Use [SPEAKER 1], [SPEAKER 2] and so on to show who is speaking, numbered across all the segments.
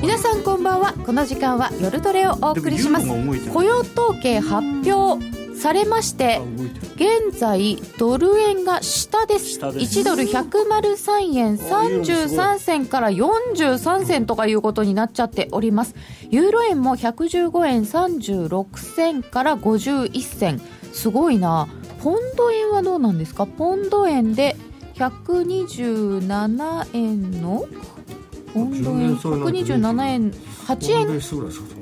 [SPEAKER 1] 皆さんこんばんは。この時間は夜トレをお送りします。雇用統計発表されまして現在ドル円が下です。1ドル103円33銭から43銭とかいうことになっちゃっております。ユーロ円も115円36銭から51銭。すごいなポンド円はどうなんですか？ポンド円で127円の？ポンド円127円8円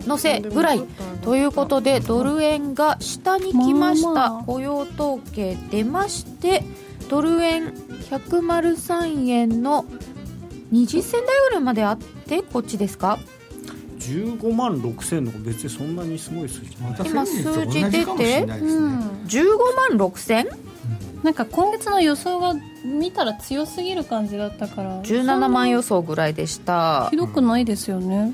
[SPEAKER 1] のせぐらいということでドル円が下に来ました。雇用統計出ましてドル円103円の20銭台ぐらいまであってこっちですか？
[SPEAKER 2] 15万6千の別にそんなにすごい数字
[SPEAKER 1] 今数字出て、うん、15万6千？
[SPEAKER 3] なんか今月の予想が見たら強すぎる感じだったから。
[SPEAKER 1] 17万予想ぐらいでした。
[SPEAKER 3] ひどくないですよね、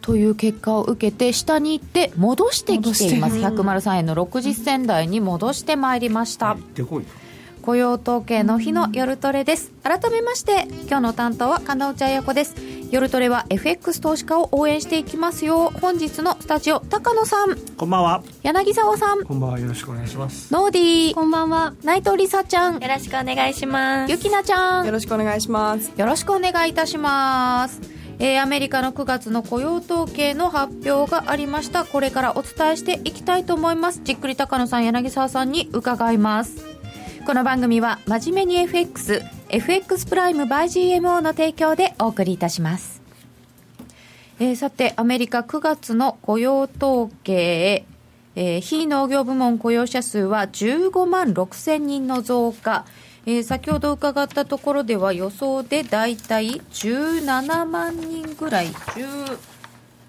[SPEAKER 1] という結果を受けて下に行って戻してきています。103円の60銭台に戻してまいりました雇用統計の日の夜トレです。改めまして今日の担当は金内彩子です。夜トレは FX 投資家を応援していきますよ。本日のスタジオ高野さん。
[SPEAKER 2] こんばんは。
[SPEAKER 1] 柳沢さん。
[SPEAKER 4] こんばんは。よろしくお願いします。
[SPEAKER 1] ノーディー。
[SPEAKER 3] こんばんは。
[SPEAKER 1] 内藤梨沙ちゃん。
[SPEAKER 5] よろしくお願いします。
[SPEAKER 1] ゆきなちゃん。
[SPEAKER 6] よろしくお願いします。
[SPEAKER 1] よろしくお願いいたします。えー、アメリカの9月の雇用統計の発表がありました。これからお伝えしていきたいと思います。じっくり高野さん柳沢さんに伺いますこの番組は真面目に FX FX プライム by GMO の提供でお送りいたします。えー、さてアメリカ9月の雇用統計えー、非農業部門雇用者数は15万6千人の増加、えー、先ほど伺ったところでは予想で大体17万人ぐらい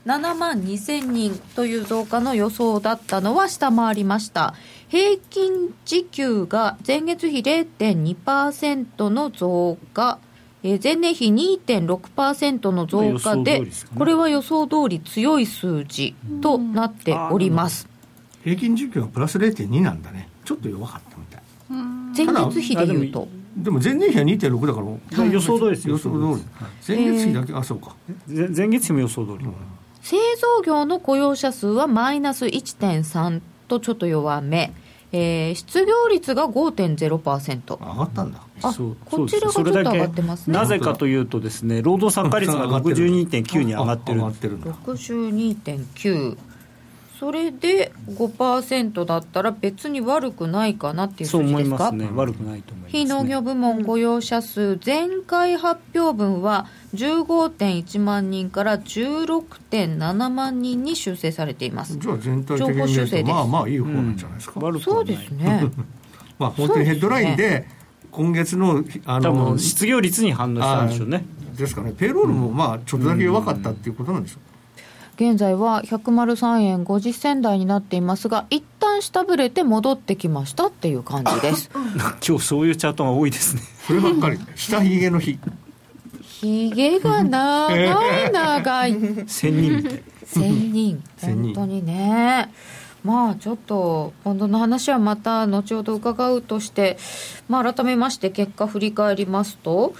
[SPEAKER 1] 17万2千人という増加の予想だったのは下回りました。平均時給が前月比0.2%の増加えー、前年比2.6%の増加で、ね、これは予想通り強い数字となっております。
[SPEAKER 4] 平均時給はプラス0.2なんだね。ちょっと弱かったみたい。
[SPEAKER 1] 前月比でいうと。
[SPEAKER 4] でも前年比は2.6だから、
[SPEAKER 2] 予想通りです
[SPEAKER 4] 予想通り。前月比だけ、えー、あ、そうか。
[SPEAKER 2] 前月比も予想通り。うん、
[SPEAKER 1] 製造業の雇用者数はマイナス1.3とちょっと弱め。えー、失業率が5.0%
[SPEAKER 4] 上がったんだ。
[SPEAKER 1] あこちらがちょっと上がってます
[SPEAKER 2] ね。なぜかというとですね労働参加率が62.9に上がってる。上がってる
[SPEAKER 1] 62.9それで5%だったら別に悪くないかなっていう数字ですか？
[SPEAKER 2] そう思いますね。悪くないと思います、ね、
[SPEAKER 1] 非農業部門雇用者数前回発表分は15.1万人から16.7万人に修正されています。
[SPEAKER 4] じゃあ全体的に見るとまあまあいい方なんじゃないですか、
[SPEAKER 1] うん、そうですね。
[SPEAKER 4] まあ本当にヘッドラインで今月の
[SPEAKER 2] あの失業率に反応したんでしょうね。
[SPEAKER 4] ですかね。ペイロールもまあちょっとだけ弱かったっていうことなんでしょう、うん
[SPEAKER 1] 現在は103円50銭台になっていますが一旦下振れて戻ってきましたっていう感じです。
[SPEAKER 2] 今日そういうチャートが多いですね。
[SPEAKER 4] そればっかり。下ひげの日。
[SPEAKER 1] ひげが長い長い。
[SPEAKER 2] 千人
[SPEAKER 1] 千人。本当にね。まあちょっと今度の話はまた後ほど伺うとして、まあ、改めまして結果振り返りますと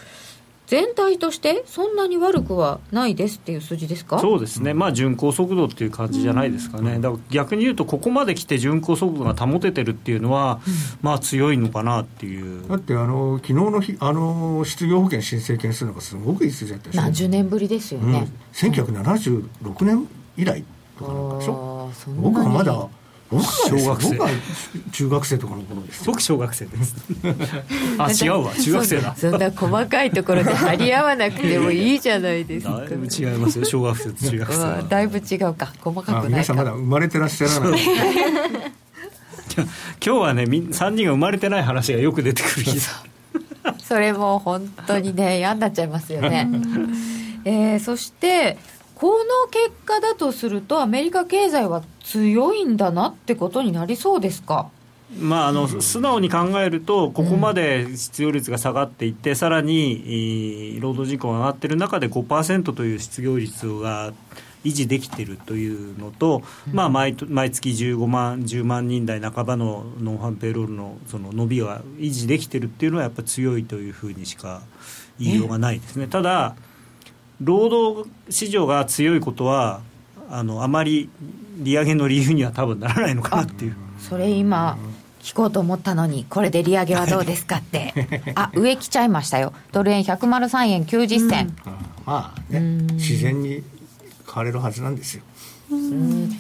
[SPEAKER 1] 全体としてそんなに悪くはないですっていう数字ですか？
[SPEAKER 2] そうですね、まあ、巡航速度っていう感じじゃないですかね、だから逆に言うと、ここまで来て巡航速度が保ててるっていうのは、まあ強いのかなっていう。
[SPEAKER 4] だってあの昨日の日あの失業保険申請件数なんかすごくいい数字だったでしょ？
[SPEAKER 1] 何十年ぶりですよね、うん、
[SPEAKER 4] 1976年以来とかなんかでしょ？僕はまだ小学生。僕は中学生とかの頃です
[SPEAKER 2] 僕小学生です。あ違うわ。中学生だ。
[SPEAKER 1] そんな細かいところで張り合わなくてもいいじゃないですか。
[SPEAKER 2] だいぶ違いますよ。小学生と中学生
[SPEAKER 1] だいぶ違うか。細かくない
[SPEAKER 4] 皆さんまだ生まれてらっしゃらない。
[SPEAKER 2] 今日はね3人が生まれてない話がよく出てくる日
[SPEAKER 1] それも本当にね嫌になっちゃいますよね。えー、そしてこの結果だとするとアメリカ経済は強いんだなってことになりそうですか？
[SPEAKER 2] まあ、あの素直に考えると、ここまで失業率が下がっていって、うん、さらに労働人口が上がっている中で5%という失業率が維持できてるというのと、まあ毎、毎月15万、10万人台半ばのノンファンペイロールのその伸びは維持できてるっていうのは、やっぱり強いというふうにしか言いようがないですね。ただ労働市場が強いことはあのあまり利上げの理由には多分ならないのかなっていう。
[SPEAKER 1] それ今聞こうと思ったのにこれで利上げはどうですかって。あ上来ちゃいましたよ。ドル円103円90銭、うん、
[SPEAKER 4] まあね自然に変われるはずなんですよ。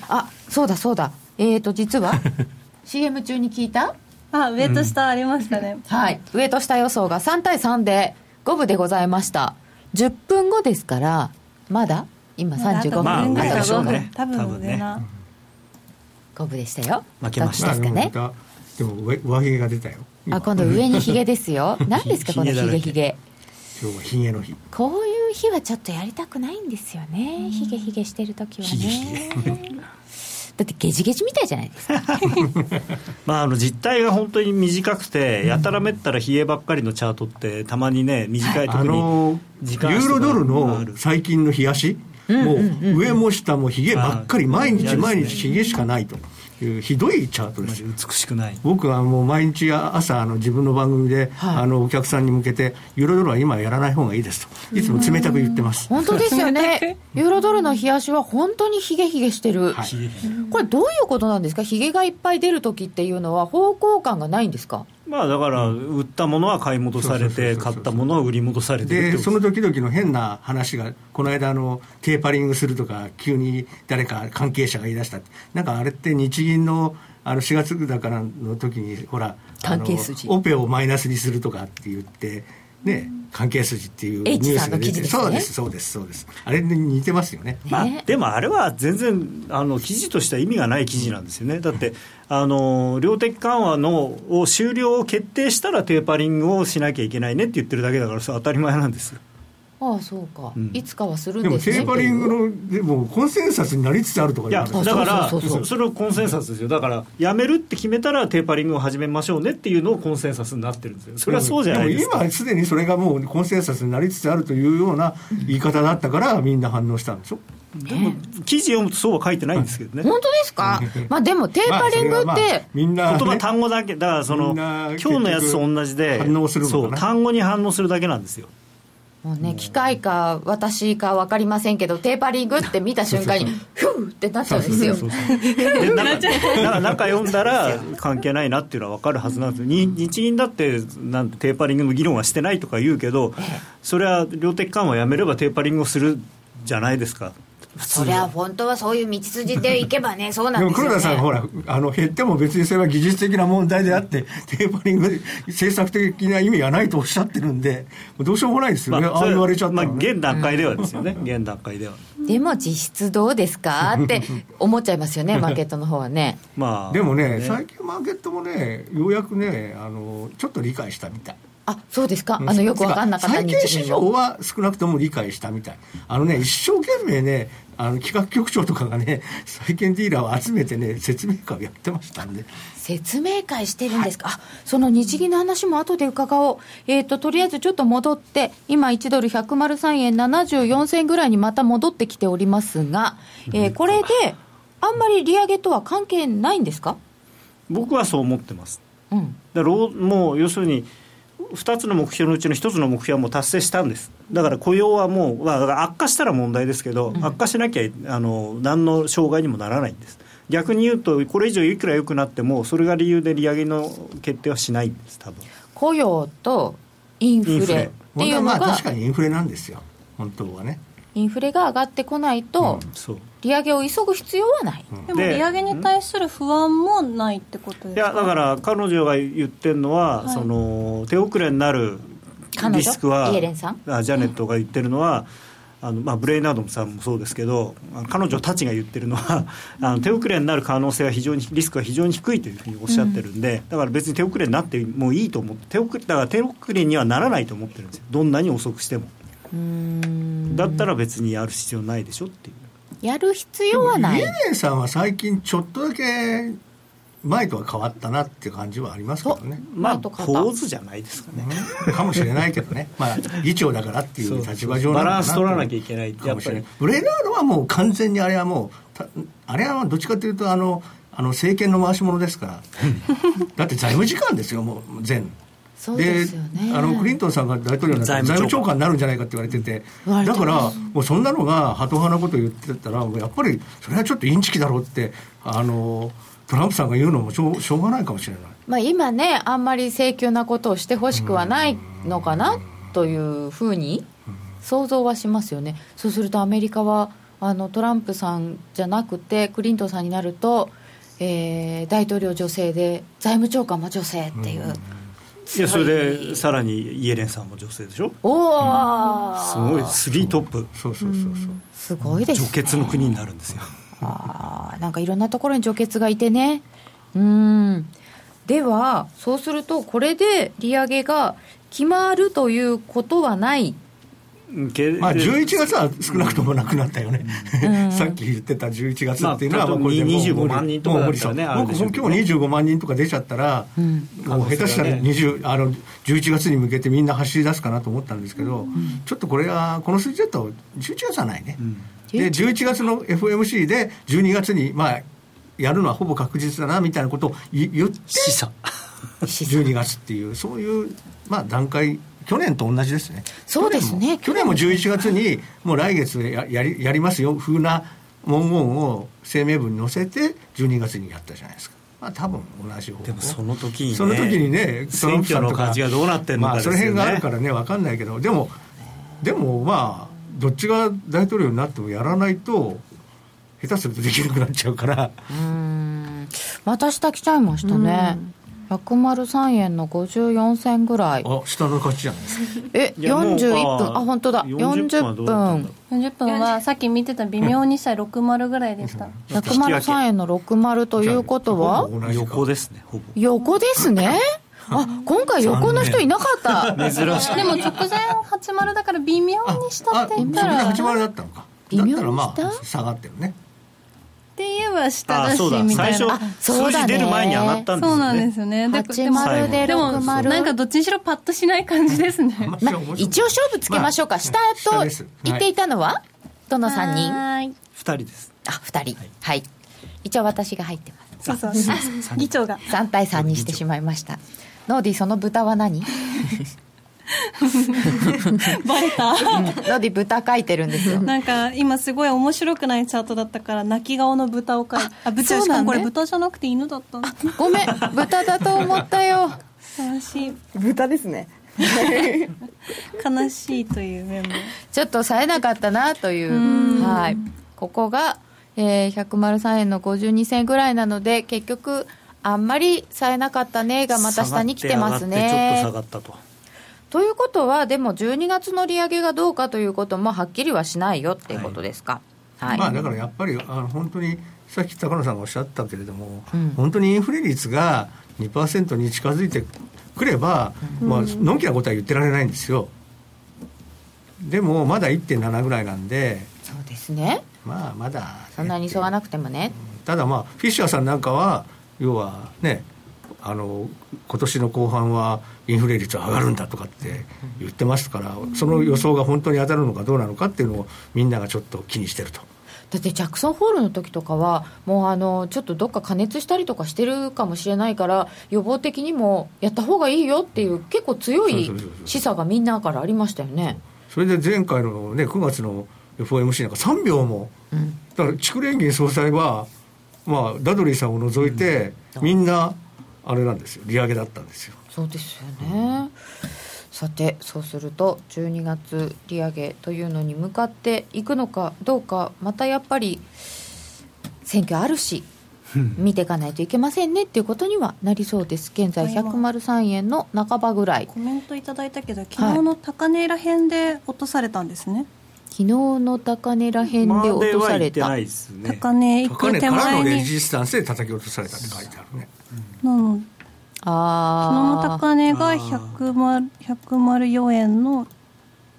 [SPEAKER 1] あそうだそうだ。えっ、ー、と実は CM 中に聞いた？
[SPEAKER 3] あ上と下ありましたね、
[SPEAKER 1] うん、はい。上と下予想が3対3で五分でございました。10分後ですからまだ今35分、
[SPEAKER 2] まあ、上でしょうね。
[SPEAKER 3] 多分上な
[SPEAKER 1] 五分でしたよ。
[SPEAKER 2] 負けました。
[SPEAKER 1] ですかね。
[SPEAKER 4] でも上上髭が出たよ。
[SPEAKER 1] あ今度上にひげですよ。何ですかこのひげひげ。
[SPEAKER 4] 今日はひげの日。
[SPEAKER 1] こういう日はちょっとやりたくないんですよね。ひげひげしてる時。はねだってゲジゲジみたいじゃないですか。
[SPEAKER 2] まああの実態が本当に短くて、やたらめったら冷えばっかりのチャートってたまにね短いところ
[SPEAKER 4] に時間ユーロドルの最近の冷やしもう上も下もひげばっかり毎日毎日ひげしかないと。いうひどいチャートです。
[SPEAKER 2] 美しくない。
[SPEAKER 4] 僕はもう毎日朝あの自分の番組で、はい、あのお客さんに向けてユーロドルは今やらない方がいいですと。いつも冷たく言ってます。
[SPEAKER 1] 本当ですよね。ユーロドルの冷やしは本当にひげひげしてる、はい、これどういうことなんですか？ひげがいっぱい出る時っていうのは方向感がないんですか？
[SPEAKER 2] まあ、だから、売ったものは買い戻されて、買ったものは売り戻されて
[SPEAKER 4] でその時々の変な話が、この間あの、テーパリングするとか、急に誰か関係者が言い出した、なんかあれって日銀のあの4月だからの時に、ほら、オペをマイナスにするとかって言って、ね、関係筋っていうニュースが出て、ね、そうですそうですそうです。あれに似てますよね、
[SPEAKER 2] まあ、でもあれは全然あの記事としては意味がない記事なんですよね。だってあの量的緩和のを終了を決定したらテーパリングをしなきゃいけないねって言ってるだけだからそれ当たり前なんです
[SPEAKER 1] ああそうか、うん、いつかはするんです
[SPEAKER 4] ね。でもテーパリングのでもコンセンサスになりつつあるとか
[SPEAKER 2] いやだからそれをコンセンサスですよ。だからやめるって決めたらテーパリングを始めましょうねっていうのをコンセンサスになってるんですよ。それはそうじゃないです。か
[SPEAKER 4] 今すでにそれがもうコンセンサスになりつつあるというような言い方だったからみんな反応したんでしょ？
[SPEAKER 2] でも記事読むとそうは書いてないんですけどね。
[SPEAKER 1] 本当ですか？まあでもテーパリングって、
[SPEAKER 2] みんな、言葉単語だけだからその今日のやつと同じで
[SPEAKER 4] 反応する
[SPEAKER 2] そう単語に反応するだけなんですよ
[SPEAKER 1] もうね、機械か私か分かりませんけど、テーパリングって見た瞬間に、ふうってなっちゃうんですよ。
[SPEAKER 2] 中 読んだら関係ないなっていうのは分かるはずなんですよ、日銀だってなんテーパリングの議論はしてないとか言うけど、それは量的緩和やめればテーパリングをするじゃないですか。
[SPEAKER 1] そりゃ本当はそういう道筋でいけばね、そうなんですよ、ね、
[SPEAKER 4] 黒田さん、ほら、あの減っても別にそれは技術的な問題であって、テーパリング、政策的な意味がないとおっしゃってるんで、どうしようもないですよね、まあ、ああ言われちゃったら、ね、
[SPEAKER 2] まあ、現段階ではですよね、現段階では。
[SPEAKER 1] でも実質どうですかって 思っちゃいますよね、マーケットの方はね。
[SPEAKER 4] まあ、でもね、ね。最近マーケットもね、ようやくね、あのちょっと理解したみたい。
[SPEAKER 1] あそうですか、あのよく分かんなかった
[SPEAKER 4] 債券市場は少なくとも理解したみたい、あのね、一生懸命ね、あの企画局長とかがね、債券ディーラーを集めてね、説明会をやってましたんで。
[SPEAKER 1] 説明会してるんですか、はい、あその日銀の話も後で伺おう、えーと、とりあえずちょっと戻って、今、1ドル103円74銭ぐらいにまた戻ってきておりますが、えー、これで、あんまり利上げとは関係ないんですか？
[SPEAKER 2] 僕はそう思ってます。うん、だもう要するに2つの目標のうちの1つの目標はもう達成したんです、だから雇用はもう、まあ、悪化したら問題ですけど、うん、悪化しなきゃあの何の障害にもならないんです。逆に言うと、これ以上いくら良くなっても、それが理由で利上げの決定はしないんです、多分
[SPEAKER 1] 雇用とインフレっていうのが、
[SPEAKER 4] 確かにインフレなんですよ、本当はね。
[SPEAKER 1] インフレが上がってこないと、うん、利上げを急ぐ必要はない、
[SPEAKER 3] うん、でも利上げに対する不安もないってことですか？
[SPEAKER 2] いやだから彼女が言ってるのは、はい、その手遅れになるリスクは
[SPEAKER 1] イエレンさん？
[SPEAKER 2] あジャネットが言ってるのは、あのまあ、ブレイナードさんもそうですけど彼女たちが言ってるのはあの手遅れになる可能性は非常にリスクは非常に低いというふうにおっしゃってるんで、うん、だから別に手遅れになってもいいと思って手遅れだから手遅れにはならないと思ってるんですよ。どんなに遅くしても。だったら別にやる必要ないでしょっていう。
[SPEAKER 1] やる必要はない。
[SPEAKER 4] イエレンさんは最近ちょっとだけ前とは変わったなっていう感じはありますけどね。
[SPEAKER 2] まあ
[SPEAKER 1] 前と肩
[SPEAKER 2] ポーズじゃないですかね、
[SPEAKER 4] かもしれないけどね、まあ、議長だからっていう立場上
[SPEAKER 2] バ
[SPEAKER 4] なのかな
[SPEAKER 2] ランス取らなきゃいけない
[SPEAKER 4] かもしれないブレナードはもう完全にあれはもうたあれはどっちかというとあのあの政権の回し者ですから。だって財務次官ですよもう全
[SPEAKER 1] ですよね。
[SPEAKER 4] あのクリントンさんが大統領になったら財務
[SPEAKER 2] 財務長官
[SPEAKER 4] になるんじゃないかって言われててだからもうそんなのがハト派なこと言ってたらやっぱりそれはちょっとインチキだろうってあのトランプさんが言うのもしょうしょうがないかもしれない。
[SPEAKER 1] まあ、今ねあんまり請求なことをしてほしくはないのかなというふうに想像はしますよね。そうするとアメリカはあのトランプさんじゃなくてクリントンさんになると、えー大統領女性で財務長官も女性っていう、
[SPEAKER 2] いやそれでさらにイエレンさんも女性でしょ？
[SPEAKER 1] おお、
[SPEAKER 2] すごいスリートップ。
[SPEAKER 4] そうそうそうそう。
[SPEAKER 1] すごいです
[SPEAKER 2] 女血の国になるんですよ。
[SPEAKER 1] あーなんかいろんなところに女血がいてね。うん。ではそうするとこれで利上げが決まるということはない。
[SPEAKER 2] け
[SPEAKER 4] まあ、11月は少なくともなくなったよね、さっき言ってた11月っていうのは、
[SPEAKER 2] まあ
[SPEAKER 4] これでもう
[SPEAKER 2] 25万人とかだったらね
[SPEAKER 4] もう今日25万人とか出ちゃったら、もう下手したら20あの11月に向けてみんな走り出すかなと思ったんですけど、ちょっとこれは、この数字だと11月はないね、で11月。の FOMC で12月に、まあ、やるのはほぼ確実だなみたいなことを言言って、
[SPEAKER 2] 示唆。
[SPEAKER 4] 12月っていう、そういう、まあ、段階、去年と同じですね。
[SPEAKER 1] そうですね。
[SPEAKER 4] 去年も去年も。11月に、もう来月ややりやりますよ、風な文言を声明文に載せて、12月にやったじゃないですか。まあ、多分同じ方法
[SPEAKER 2] でもその時にね
[SPEAKER 4] その時にね、トランプさんと
[SPEAKER 2] 選挙の感じがどうなってんのか
[SPEAKER 4] まあ、
[SPEAKER 2] ですよね。
[SPEAKER 4] その辺があるからね、分かんないけど、でも、でもまあ、どっちが大統領になってもやらないと、下手するとできなくなっちゃうから。
[SPEAKER 1] うん。また下来ちゃいましたね、103円の54銭ぐらい。
[SPEAKER 4] あ、下の勝ちじゃないですか。
[SPEAKER 1] え
[SPEAKER 2] いやもう
[SPEAKER 1] 41分。
[SPEAKER 2] あ
[SPEAKER 1] あ本当だ。
[SPEAKER 2] 40
[SPEAKER 1] 40
[SPEAKER 2] 分。はどうだったんだ
[SPEAKER 1] 分。
[SPEAKER 3] 40分はさっき見てた微妙にした60ぐらいでした。
[SPEAKER 1] 103円の60ということは？
[SPEAKER 2] 横ですねほぼ。
[SPEAKER 1] 横ですね？あ今回横の人いなかった。
[SPEAKER 2] 珍しく
[SPEAKER 3] でも直前80だから微妙にした
[SPEAKER 4] あ、
[SPEAKER 3] って言ったら。
[SPEAKER 4] 8割だったのか。
[SPEAKER 1] 微妙に
[SPEAKER 4] だったらま
[SPEAKER 1] した
[SPEAKER 4] あ、下がってるね。
[SPEAKER 3] って言えば下だしみたいな。
[SPEAKER 2] 最初
[SPEAKER 1] そうだね。
[SPEAKER 2] 数字出る前に上がったんですよね。
[SPEAKER 3] そうなんですよね。で
[SPEAKER 1] 80で
[SPEAKER 3] でも
[SPEAKER 1] 60
[SPEAKER 3] なんかどっちにしろパッとしない感じですね。
[SPEAKER 4] まあ
[SPEAKER 1] まあ、一応勝負つけましょうか、
[SPEAKER 4] まあ
[SPEAKER 1] 下と言っていたのは、どの3人？
[SPEAKER 3] はーい。
[SPEAKER 2] 2人です。
[SPEAKER 1] あ2人。はい、一応私が入ってます。
[SPEAKER 3] そうそう。議長が。
[SPEAKER 1] 3対3にしてしまいました。ノーディその豚は何？ノ
[SPEAKER 3] バレた。
[SPEAKER 1] ーディ豚書いてるんですよ。
[SPEAKER 3] なんか今すごい面白くないチャートだったから泣き顔の豚を描いてあ豚しかもこれ豚じゃなくて犬だった
[SPEAKER 1] ごめん。豚だと思ったよ。
[SPEAKER 3] 悲しい。
[SPEAKER 1] 豚ですね。
[SPEAKER 3] 悲しいという面も。
[SPEAKER 1] ちょっと冴えなかったなという。
[SPEAKER 3] うん。
[SPEAKER 1] はい。ここが、えー、103円の52銭ぐらいなので結局あんまり冴えなかったねがまた下に来てます
[SPEAKER 2] 下がって上がって
[SPEAKER 1] ね
[SPEAKER 2] ちょっと下がったと
[SPEAKER 1] ということはでも12月の利上げがどうかということもはっきりはしないよっていうことですか？はい、
[SPEAKER 4] まあだからやっぱりあの本当にさっき高野さんがおっしゃったけれども、
[SPEAKER 1] うん。
[SPEAKER 4] 本当にインフレ率が2%に近づいてくれば、まあのんきなことは言ってられないんですよ。でもまだ1.7ぐらいなんで
[SPEAKER 1] そうですね。
[SPEAKER 4] まあまだね、
[SPEAKER 1] そんなに急がなくてもね。
[SPEAKER 4] ただまあフィッシャーさんなんかは要はねあの今年の後半はインフレ率は上がるんだとかって言ってますからその予想が本当に当たるのかどうなのかっていうのをみんながちょっと気にしてると。
[SPEAKER 1] だってジャクソンホールの時とかはもうあのちょっとどっか加熱したりとかしてるかもしれないから予防的にもやった方がいいよっていう結構強い示唆がみんなからありましたよね。
[SPEAKER 4] それで前回の、ね、9月の FOMC なんか3秒も、
[SPEAKER 1] うん。
[SPEAKER 4] だから筑連銀総裁は、まあ、ダドリーさんを除いて、みんなあれなんですよ。利上げだったんですよ。
[SPEAKER 1] そうですよね。さてそうすると12月利上げというのに向かっていくのかどうかまたやっぱり選挙あるし見ていかないといけませんねっていうことにはなりそうです。現在103円の半ばぐらい。
[SPEAKER 3] コメントいただいたけど昨日の高値らへんで落とされたんですね、
[SPEAKER 1] 昨日の高値らへんで落とされた
[SPEAKER 2] までは行ってないですね。
[SPEAKER 3] 高値
[SPEAKER 4] からのレ
[SPEAKER 3] 前に
[SPEAKER 4] ジスタンスで叩き落とされたって書いてあるね
[SPEAKER 3] なの。昨日の
[SPEAKER 1] ああ
[SPEAKER 3] 高値が
[SPEAKER 2] あー。
[SPEAKER 3] 100 104円の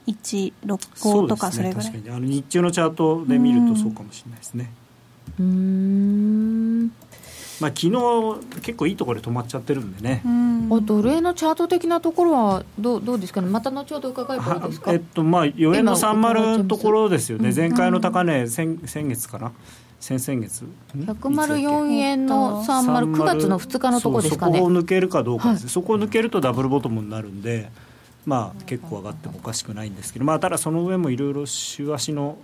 [SPEAKER 3] 165とかそれぐらい。
[SPEAKER 2] 確かに。あの日中のチャートで見るとそうかもしれないですね。
[SPEAKER 1] うーん
[SPEAKER 2] まあ昨日結構いいところで止まっちゃってるんでね、
[SPEAKER 1] あドル円のチャート的なところはどうどうですかね？また後ほど伺えばいいですか？
[SPEAKER 2] えっとまあ4円の30のところですよね。前回の高値先先月かな？先々月。
[SPEAKER 1] 104円の309月の2日のところですかね。
[SPEAKER 2] そこを抜けるかどうかはい、そこを抜けるとダブルボトムになるんでまあ結構上がってもおかしくないんですけどまあただその上もいろいろ週足の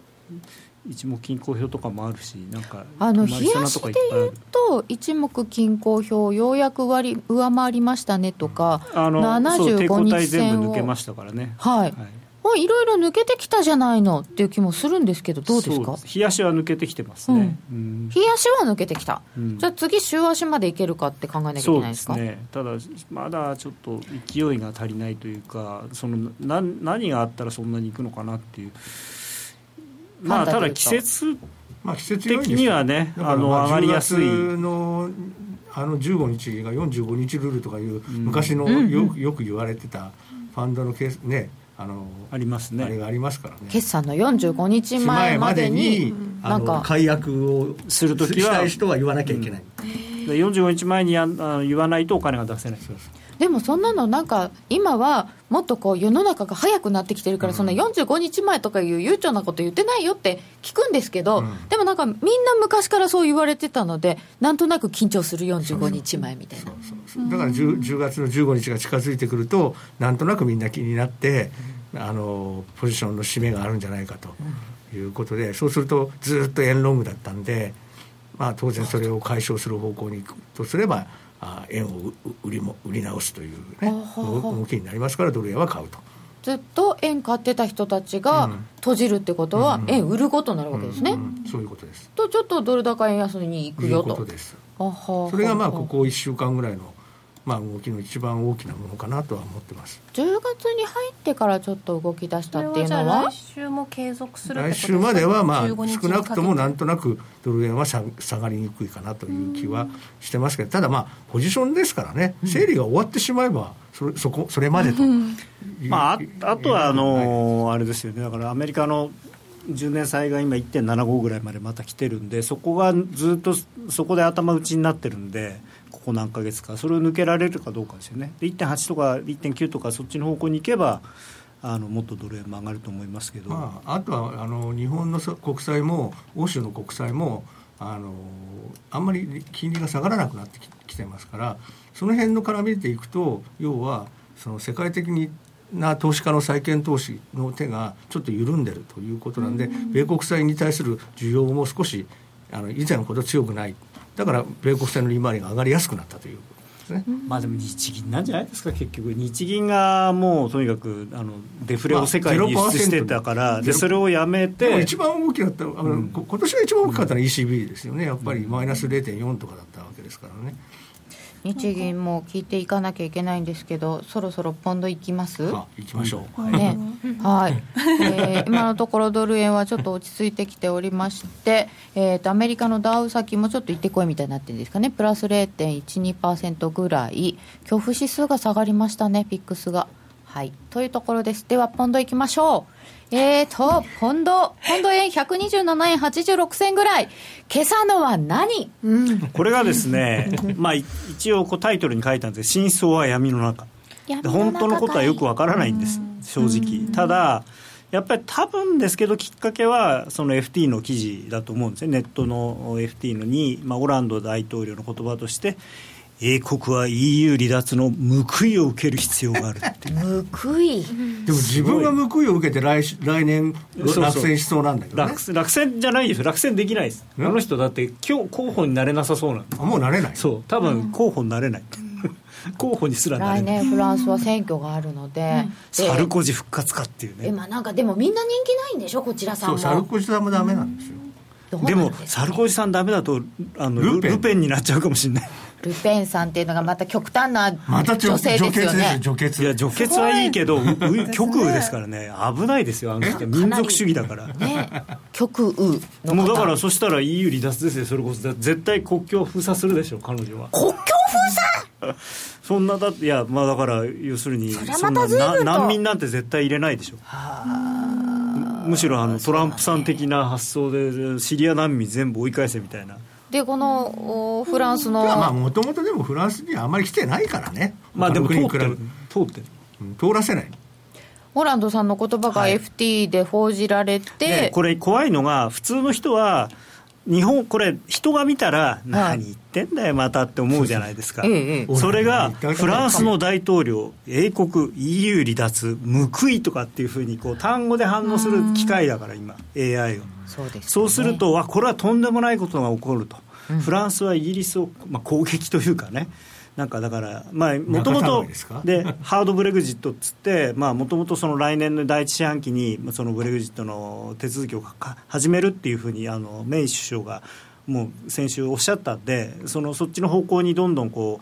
[SPEAKER 2] 一目均衡表とかもあるしなんか
[SPEAKER 1] あの冷やしでいうと一目均衡表ようやく割り上回りましたねとか、
[SPEAKER 2] うん、あの75日線を全部抜けましたからね。
[SPEAKER 1] はい、はい。もういろいろ抜けてきたじゃないのっていう気もするんですけど、どうですか？
[SPEAKER 2] 冷やしは抜けてきてますね、
[SPEAKER 1] うん、冷やしは抜けてきた、うん、じゃあ次、週足までいけるかって考えなきゃいけないですか？
[SPEAKER 2] ね、ただ、まだちょっと勢いが足りないというか、そのな何があったらそんなにいくのかなっていう、まあ、ただ季節的にはね、あの上がりやすい。
[SPEAKER 4] のあの15日が45日ルールとかいう昔のよ,、よく言われてたファンドのケースねあの
[SPEAKER 2] ありますね。
[SPEAKER 4] あれがありますからね。
[SPEAKER 1] 決算の45日前までに
[SPEAKER 4] なんか解約をするときはしたい人は言わなきゃいけない、うん、
[SPEAKER 2] 45日前にや言わないとお金が出せない
[SPEAKER 1] でもそんなのなんか今はもっとこう世の中が早くなってきてるから、そんな45日前とかいう悠長なこと言ってないよって聞くんですけど、うん、でもなんかみんな昔からそう言われてたのでなんとなく緊張する45日前みたいな。
[SPEAKER 4] だから 10, 10月の15日が近づいてくるとなんとなくみんな気になって、あのポジションの締めがあるんじゃないかということで、そうするとずっと円ロングだったんで、まあ、当然それを解消する方向に行くとすればあ円を売りも売り直すという、ね、動きになりますからドル円は買うと。
[SPEAKER 1] ずっと円買ってた人たちが閉じるってことは、円売ることになるわけですね、
[SPEAKER 4] うんうん、そういうことです。
[SPEAKER 1] とちょっとドル高円安に行くよと。
[SPEAKER 4] いうことです。それがまあここ1週間ぐらいのまあ、動きの一番大きなものかなとは思ってます。
[SPEAKER 1] 10月に入ってからちょっと動き出したっていうのは？
[SPEAKER 3] 来週も継続する
[SPEAKER 4] 来週まではまあ少なくともなんとなくドル円は下がりにくいかなという気はしてますけどただまあポジションですからね整理が終わってしまえばそれそこそれまでと、
[SPEAKER 2] まあ、あとはあのあれですよね。だからアメリカの10年債が今1.75ぐらいまでまた来てるんでそこがずっとそこで頭打ちになってるんでここ何ヶ月かそれを抜けられるかどうかですよね。で1.8とか1.9とかそっちの方向に行けばあのもっとドル円も上がると思いますけど、
[SPEAKER 4] まあ、あとはあの日本の国債も欧州の国債もあのあんまり金利が下がらなくなってきてますからその辺の絡みでいくと要はその世界的にな投資家の債券投資の手がちょっと緩んでるということなんで、米国債に対する需要も少しあの以前ほど強くないだから米国債の利回りが上がりやすくなったという
[SPEAKER 2] ね、まあでも日銀なんじゃないですか、結局、日銀がもうとにかくあのデフレを世界に輸出してたから、でそれをやめて、
[SPEAKER 4] 一番大きかった、あの、うん、今年が一番大きかったのは ECB ですよね、やっぱりマイナス0.4とかだったわけですからね。
[SPEAKER 1] 日銀も聞いていかなきゃいけないんですけど、そろそろポンドいきます？
[SPEAKER 4] 行きましょう、
[SPEAKER 1] ね。はい、えー、今のところドル円はちょっと落ち着いてきておりまして、えーと、アメリカのダウ先もちょっと行ってこいみたいになってるんですかね。プラス0.12%ぐらい。恐怖指数が下がりましたね。ピックスが。はい。というところです。ではポンドいきましょうえーと、ポンド、ポンド円127円86銭ぐらい、今朝のは何、
[SPEAKER 2] うん、これがですね、まあ、一応こうタイトルに書いたんです真相は闇の中。本当のことはよくわからないんです、正直。ただ、やっぱり多分ですけど、きっかけはその FT の記事だと思うんですね、ネットの FT のに、まあ、オランド大統領の言葉として、英国は EU 離脱の報いを受ける必要があるって
[SPEAKER 1] 報い？で
[SPEAKER 4] も自分が報いを受けて来来年落選しそうなんだけど、
[SPEAKER 2] ね、落落選じゃないです落選できないです。あの人だって今日候補になれなさそうなん
[SPEAKER 4] あもうなれない？
[SPEAKER 2] そう。多分候補になれない、候補にすら
[SPEAKER 1] 来年フランスは選挙があるので、
[SPEAKER 2] うん、サルコジ復活かっていうね。
[SPEAKER 1] 今なんかでもみんな人気ないんでしょ？こちらさんも
[SPEAKER 4] サルコジさんもダメなんですよ、
[SPEAKER 2] うん、でもサルコジさんダメだとあのルペン。になっちゃうかもしれない
[SPEAKER 1] ルペンさんっていうのがまた極端な女性ですよね。
[SPEAKER 2] 除血いや除血はいいけど極右ですからね。危ないですよあの人。民族主義だから。
[SPEAKER 1] ね。極右
[SPEAKER 2] もうだからそしたら EU 離脱ですよそれこそ。絶対国境封鎖するでしょ彼女は。
[SPEAKER 1] 国境封鎖？
[SPEAKER 2] そんなだっていやまあだから要するにそんな難民なんて絶対入れないでしょ。むしろあのトランプさん的な発想でシリア難民全部追い返せみたいな。
[SPEAKER 1] でこのフランスの
[SPEAKER 4] まあもともとでもフランスにはあんまり来てないからね。
[SPEAKER 2] まあでも通ってる。通ってる。
[SPEAKER 4] 通らせない。
[SPEAKER 1] ホランドさんの言葉が FT で報じられて、
[SPEAKER 2] はい、これ怖いのが普通の人は日本これ人が見たら何言ってんだよまたって思うじゃないですか、それがフランスの大統領英国 EU 離脱報いとかっていうふうにこう単語で反応する機会だから今 AI を。そうです、ね、そうするとわこれはとんでもないことが起こると、うん、フランスはイギリスを、まあ、攻撃というかねなんかだからもともとでハードブレグジットっつってもともと来年の第一四半期にそのブレグジットの手続きを始めるっていうふうにあのメイ首相がもう先週おっしゃったんでそのそっちの方向にどんどんこ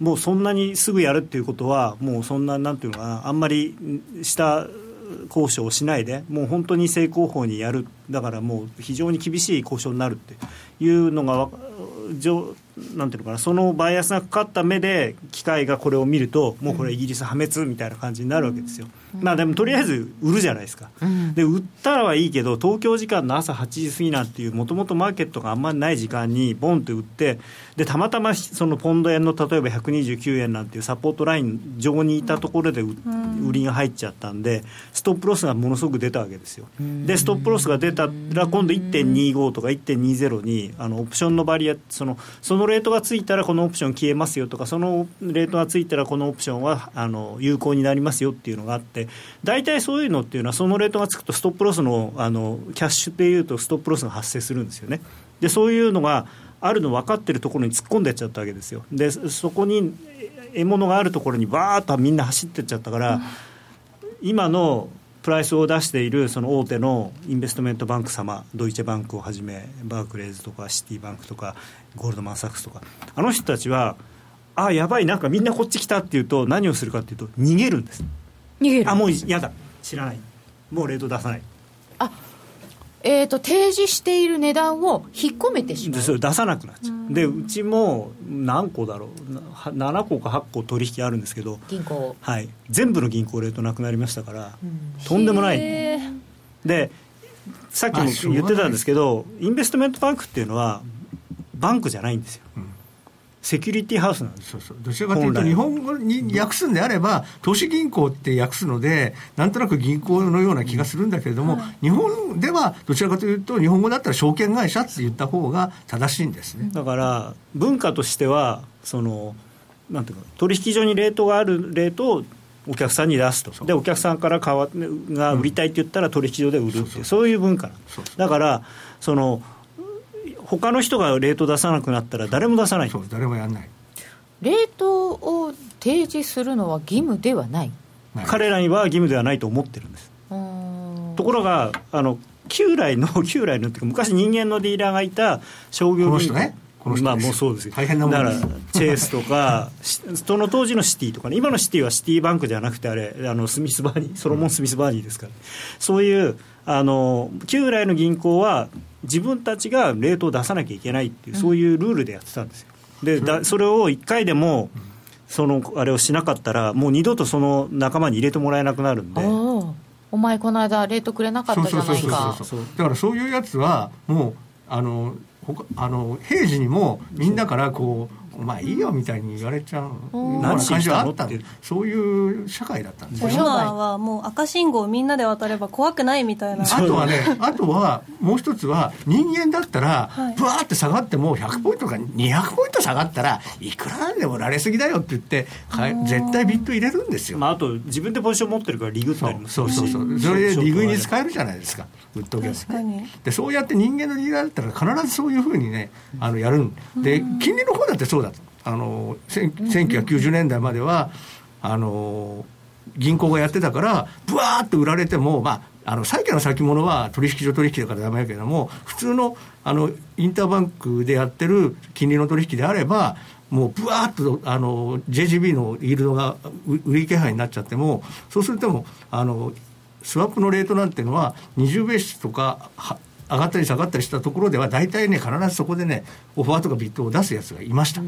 [SPEAKER 2] うもうそんなにすぐやるっていうことはもうそんななんていうのかなあんまりした交渉をしないでもう本当に正攻法にやる。だからもう非常に厳しい交渉になるっていうのがなんていうのかなそのバイアスがかかった目で機械がこれを見るともうこれイギリス破滅みたいな感じになるわけですよ、うん、まあでもとりあえず売るじゃないですか、うん、で売ったらはいいけど東京時間の朝8時過ぎなんていうもともとマーケットがあんまりない時間にボンって売ってでたまたまそのポンド円の例えば129円なんていうサポートライン上にいたところで売りが入っちゃったんでストップロスがものすごく出たわけですよ。でストップロスが出たら今度1.25とか1.20にあのオプションのバリアそのそのレートがついたらこのオプション消えますよとかそのレートがついたらこのオプションはあの有効になりますよっていうのがあって大体そういうのっていうのはそのレートがつくとストップロスのあのキャッシュでいうとストップロスが発生するんですよね。でそういうのがあるの分かってるところに突っ込んでっちゃったわけですよ。でそこに獲物があるところにバーッとみんな走ってっちゃったから、うん、今のプライスを出しているその大手のインベストメントバンク様ドイツバンクをはじめバークレーズとかシティバンクとかゴールドマン・サックスとかあの人たちはあやばいなんかみんなこっち来たっていうと何をするかっていうと逃げるんです。
[SPEAKER 1] 逃げる。
[SPEAKER 2] あもう嫌だ。知らない。もうレート出さない。
[SPEAKER 1] あえーと、提示している値段を引っ込めてしまう。
[SPEAKER 2] それ出さなくなっちゃう。でうちも何個だろう。7個か8個取引あるんですけど。
[SPEAKER 1] 銀行。
[SPEAKER 2] はい。全部の銀行レートなくなりましたから、とんでもない。でさっきも言ってたんですけどインベストメントバンクっていうのはバンクじゃないんですよ、うんセキュリティハウスなんです。
[SPEAKER 4] そうそう。どちらかというと日本語に訳すんであれば投資銀行って訳すのでなんとなく銀行のような気がするんだけれども、はい、日本ではどちらかというと日本語だったら証券会社って言った方が正しいんですね。
[SPEAKER 2] だから文化としてはそのなんていうか取引所にレートがあるレートをお客さんに出すと。でお客さんから買わが売りたいって言ったら取引所で売るっていうそういう文化だからその他の人がレート出さなくなったら誰も出さない。
[SPEAKER 4] そう誰もやらない。
[SPEAKER 1] レートを提示するのは義務ではない。
[SPEAKER 2] 彼らには義務ではないと思ってるんです。ところがあの旧来の 旧来のっていうか昔人間のディーラーがいた商業銀行
[SPEAKER 4] ね。
[SPEAKER 2] まあもうそうですよ。
[SPEAKER 4] 大変なも
[SPEAKER 2] んだからチェイスとか その当時のシティとかね。今のシティはシティバンクじゃなくてあれあのスミスバーニーソロモン・スミスバーニーですから、そういうあの旧来の銀行は自分たちがレートを出さなきゃいけないっていう、そういうルールでやってたんですよ。でだそれを1回でもそのあれをしなかったらもう二度とその仲間に入れてもらえなくなるんで。
[SPEAKER 1] お前この間レートくれなかったじゃないか。
[SPEAKER 4] だからそういうやつはもうあのあの平時にもみんなからこうまあいいよみたいに言われちゃうような感じはあったそういう社会だったんですよ。
[SPEAKER 3] 今はもう赤信号をみんなで渡れば怖くないみたいな。
[SPEAKER 4] あとはねあとはもう一つは人間だったらぶわーって下がっても100ポイントか200ポイント下がったらいくらなんでも売られすぎだよって言って絶対ビット入れるんですよ、
[SPEAKER 2] まあ、あと自分でポジション持ってるからリグったりも
[SPEAKER 4] そう。そうそうそれでリグに使えるじゃないですか。売っとけばでそうやって人間のリーダーだったら必ずそういうふうにねあのやるで金利の方だってそうだ。とあの1990年代まではあの銀行がやってたからぶわーって売られてもまああの債券の先物は取引所取引だからだめだけども普通のあのインターバンクでやってる金利の取引であればもうぶわーっとあの JGB のイールドが売り気配になっちゃってもそうするともあのスワップのレートなんていうのは20ベースとか上がったり下がったりしたところでは大体ね必ずそこでねオファーとかビットを出すやつがいました。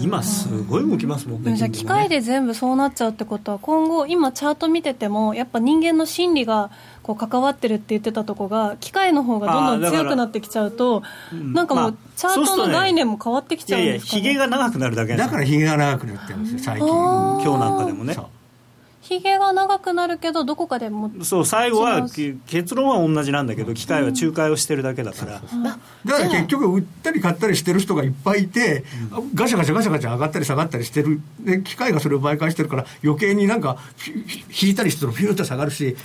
[SPEAKER 2] 今すごい動きますもんね
[SPEAKER 3] じゃあ機械で全部そうなっちゃうってことは今後今チャート見ててもやっぱ人間の心理がこう関わってるって言ってたとこが機械の方がどんどん強くなってきちゃうとなんかもうチャートの概念も変わってきちゃうんですか、
[SPEAKER 2] ね、いやいやひげが長くなるだけ
[SPEAKER 4] だからひげが長くなってるんですよ最近。今
[SPEAKER 2] 日なんかでもね
[SPEAKER 3] ひげが長くなるけどどこかでも
[SPEAKER 2] そう最後は結論は同じなんだけど機械は仲介をしてるだけだから、うん、だ
[SPEAKER 4] から結局売ったり買ったりしてる人がいっぱいいて、うん、ガシャガシャガシャガシャ上がったり下がったりしてる。で機械がそれを媒介してるから余計になんか引いたりするとピューッと下がるし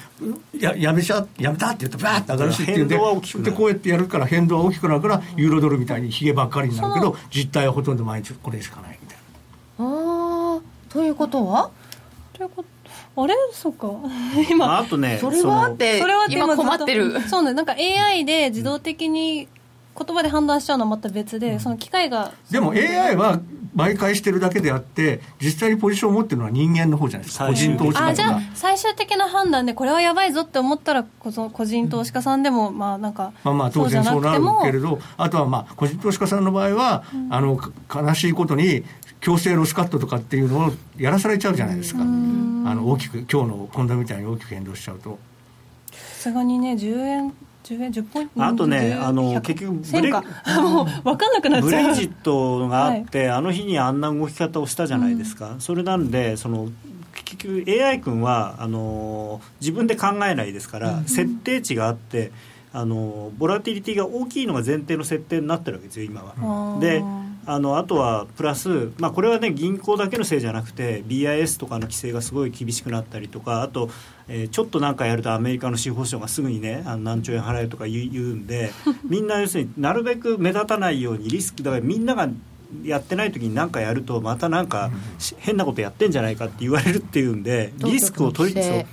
[SPEAKER 4] ややめちゃやめたって言うとバーッと上がるしっていうんででこうやってやるから変動は大きくなるからユーロドルみたいにひげばっかりになるけど実態はほとんど毎日これしかないみたいな。
[SPEAKER 1] あということは？
[SPEAKER 3] ということあれ？そうか。今
[SPEAKER 2] あとね
[SPEAKER 1] それは？ってそれは今困ってる。
[SPEAKER 3] そうねなんか AI で自動的に言葉で判断しちゃうのはまた別で、その機械が
[SPEAKER 4] でも AI は媒介してるだけであって実際にポジションを持ってるのは人間の方じゃないですか。個人投資
[SPEAKER 3] 家あじゃあ最終的な判断でこれはやばいぞって思ったらこそ個人投資家さんでもまあなんか
[SPEAKER 4] まあまあ当然そうなるけれどあとはまあ個人投資家さんの場合は、うん、あの悲しいことに強制ロスカットとかっていうのをやらされちゃうじゃないですか。あの大きく今日の今度みたいに大きく変動しちゃうと。
[SPEAKER 3] さすがにね10円10円10ポイント
[SPEAKER 2] あとねあの結局
[SPEAKER 3] ブレ もう分かんなくなっちゃう。
[SPEAKER 2] ブレジットがあって、はい、あの日にあんな動き方をしたじゃないですか、うん、それなんでその結局 AI 君はあの自分で考えないですから、うん、設定値があってあのボラティリティが大きいのが前提の設定になってるわけですよ今は。であのあとはプラス、まあ、これはね銀行だけのせいじゃなくて BIS とかの規制がすごい厳しくなったりとかあと、えー、ちょっとなんかやるとアメリカの司法省がすぐにねあの何兆円払えるとか言うんで みんな要するになるべく目立たないようにリスクだからみんながやってない時に何かやるとまたなんか変なことやってんじゃないかって言われるっていうんでリスクを取りそう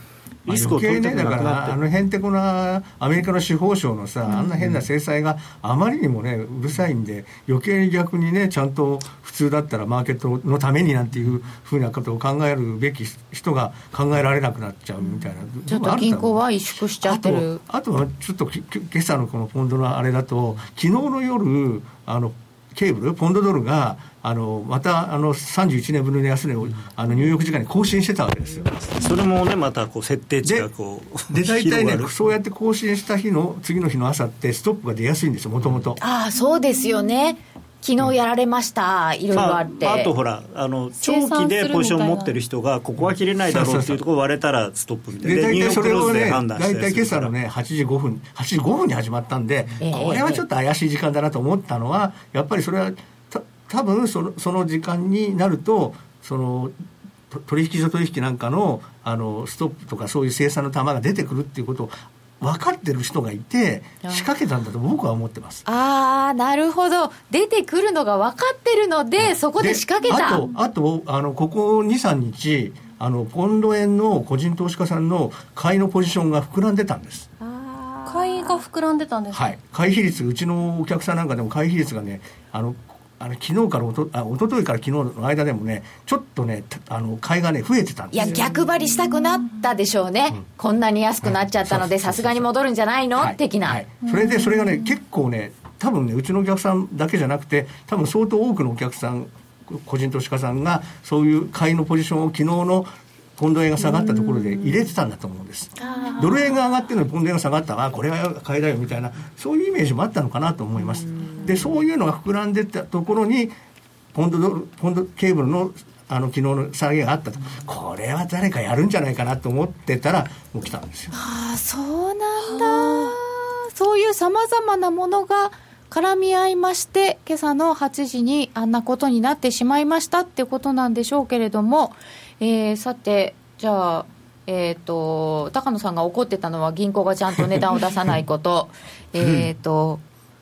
[SPEAKER 4] リスクを取りたくなくなって。あのへんてこなアメリカの司法省のさ、あんな変な制裁があまりにもねうるさいんで余計に逆にねちゃんと普通だったらマーケットのためになんていうふうなことを考えるべき人が考えられなくなっちゃうみたいな、
[SPEAKER 1] ちょっと銀行は萎縮しちゃってる。
[SPEAKER 4] あとはちょっと今朝のこのポンドのあれだと昨日の夜あのケーブルポンドドルがあのまたあの31年分の安値をあのニューヨーク時間に更新してたわけですよ。
[SPEAKER 2] それもねまたこう設定値がこ
[SPEAKER 4] うで大体ねそうやって更新した日の次の日の朝ってストップが出やすいんですよもともと
[SPEAKER 1] ああそうですよね昨日やられました、いろいろあって、
[SPEAKER 2] あ、あとほらあの長期でポジション持ってる人がここは切れないだろうっていうところ割れたらストップみたいな。
[SPEAKER 4] で大体それをね大体今朝のね8時5分8時5分に始まったんで、えー、これはちょっと怪しい時間だなと思ったのはやっぱりそれは多分そのその時間になるとその取引所取引なんかのあのストップとかそういう生産の玉が出てくるっていうことを分かってる人がいて仕掛けたんだと僕は思ってます。
[SPEAKER 1] ああなるほど。出てくるのが分かってるのでそこで仕掛けた。
[SPEAKER 4] あとあとあのここ23日あのポンド円の個人投資家さんの買いのポジションが膨らんでたんです。
[SPEAKER 3] 買いが膨らんでたんです
[SPEAKER 4] はい。買い比率うちのお客さんなんかでも買い比率がねあのあの昨日からおとあ一昨日から昨日の間でもねちょっとねあの買いがね増えてたんです。
[SPEAKER 1] いや逆張りしたくなったでしょうね、うん、こんなに安くなっちゃったのでさすがに戻るんじゃないの、はい、的な、はい、
[SPEAKER 4] それでそれがね結構ね多分ねうちのお客さんだけじゃなくて多分相当多くのお客さん個人投資家さんがそういう買いのポジションを昨日のポンド円が下がったところで入れてたんだと思うんです。ドル円が上がってるのにポンド円が下がった。あこれは買いだよみたいな。そういうイメージもあったのかなと思います。でそういうのが膨らんでったところにポンドドルポンドケーブルのあの昨日の下げがあったと。これは誰かやるんじゃないかなと思ってたらもう来たんですよ。
[SPEAKER 1] ああそうなんだ。そういうさまざまなものが絡み合いまして今朝の8時にあんなことになってしまいましたってことなんでしょうけれどもえー、さてじゃあえーと、高野さんが怒ってたのは銀行がちゃんと値段を出さないこと。えっと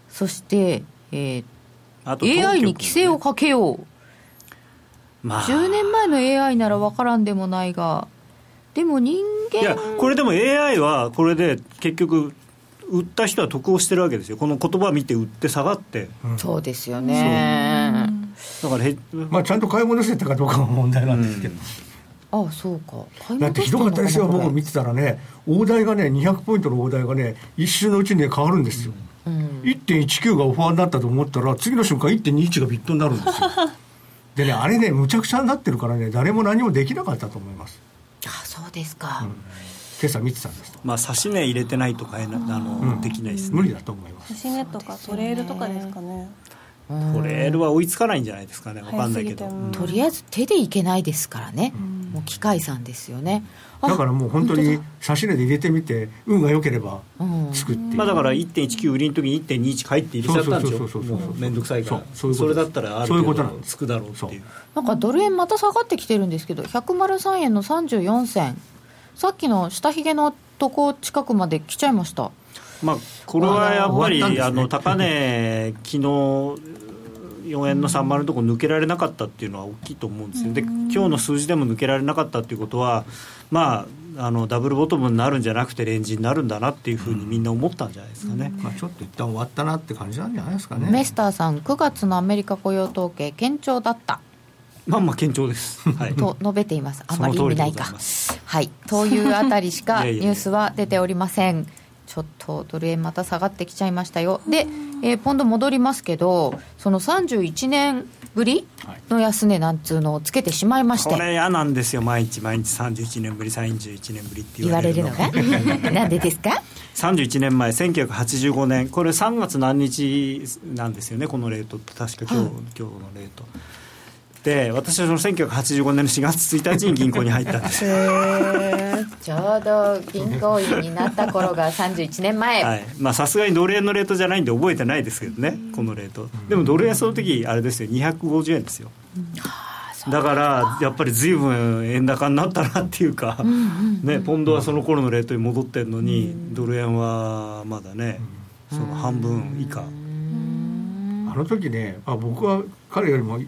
[SPEAKER 1] そして、えー、AI に規制をかけよう、まあ、10年前の AI なら分からんでもないが。でも人間いや
[SPEAKER 2] これでも AI はこれで結局売った人は得をしてるわけですよ。この言葉を見て売って下がって、
[SPEAKER 1] うん、そうですよね
[SPEAKER 4] だからへ、まあ、ちゃんと買い戻せたかどうかが問題なんですけど、
[SPEAKER 1] うん、ああそうか。
[SPEAKER 4] だってひどかったですよ僕見てたらね。大台がね200ポイントの大台がね一瞬のうちに、ね、変わるんですよ、う1.19がオファーになったと思ったら次の瞬間1.21がビットになるんですよ。でねあれねむちゃくちゃになってるからね誰も何もできなかったと思います。
[SPEAKER 1] あそうですか、うん、
[SPEAKER 4] 今朝見てたんです
[SPEAKER 2] まあ指値入れてないとかあの、うん、できないです、
[SPEAKER 4] ね、無理だと思います。
[SPEAKER 3] 指値とかトレールとかですかね
[SPEAKER 2] トレールは追いつかないんじゃないですかね。分かんないけど、
[SPEAKER 1] とりあえず手でいけないですからね、もう機械さんですよね。
[SPEAKER 4] だからもう本当に差し値で入れてみて運が良ければつくって。いう、
[SPEAKER 2] まあ、だから1.19売りの時に1.21返って入れちゃったんでしょ面倒くさいから。そそれだったらある程度つくだろうっていう。
[SPEAKER 1] なんかドル円また下がってきてるんですけど103円の34銭さっきの下髭のとこ近くまで来ちゃいました
[SPEAKER 2] まあ、これはやっぱり、ね、あの高値、昨日4円の3丸のところ抜けられなかったっていうのは大きいと思うんですよ、で今日の数字でも抜けられなかったっていうことは、まあ、あのダブルボトムになるんじゃなくて、レンジになるんだなっていうふうにみんな思ったんじゃないですかね、
[SPEAKER 4] まあ、ちょっと一旦終わったなって感じなんじゃないですかね。
[SPEAKER 1] メスターさん、9月のアメリカ雇用統計、堅調だった。
[SPEAKER 2] まあまあ堅調です、
[SPEAKER 1] はい、と述べています、あまり意味ないか。はい、というあたりしかニュースは出ておりません。ちょっとドル円また下がってきちゃいましたよ。で、えー、ポンド戻りますけど、その31年ぶりの安値なんつうのをつけてしまいまして、
[SPEAKER 2] これ嫌なんですよ、毎日。毎日31年ぶり、31年ぶりって言われるの。
[SPEAKER 1] が。なんでですか
[SPEAKER 2] ？31年前、1985年、これ3月何日なんですよね、このレートって、確か今日,、今日のレート。で私はその1985年の4月1日に銀行に入ったんです。
[SPEAKER 1] ちょうど銀行員になった頃が31年前。
[SPEAKER 2] さすがにドル円のレートじゃないんで覚えてないですけどね。このレート。でもドル円その時あれですよ。250円ですよ、だからやっぱり随分円高になったなっていうか、ね、ポンドはその頃のレートに戻ってるのに、ドル円はまだねその半分以下。
[SPEAKER 4] あの時ね、あ僕は彼よりも同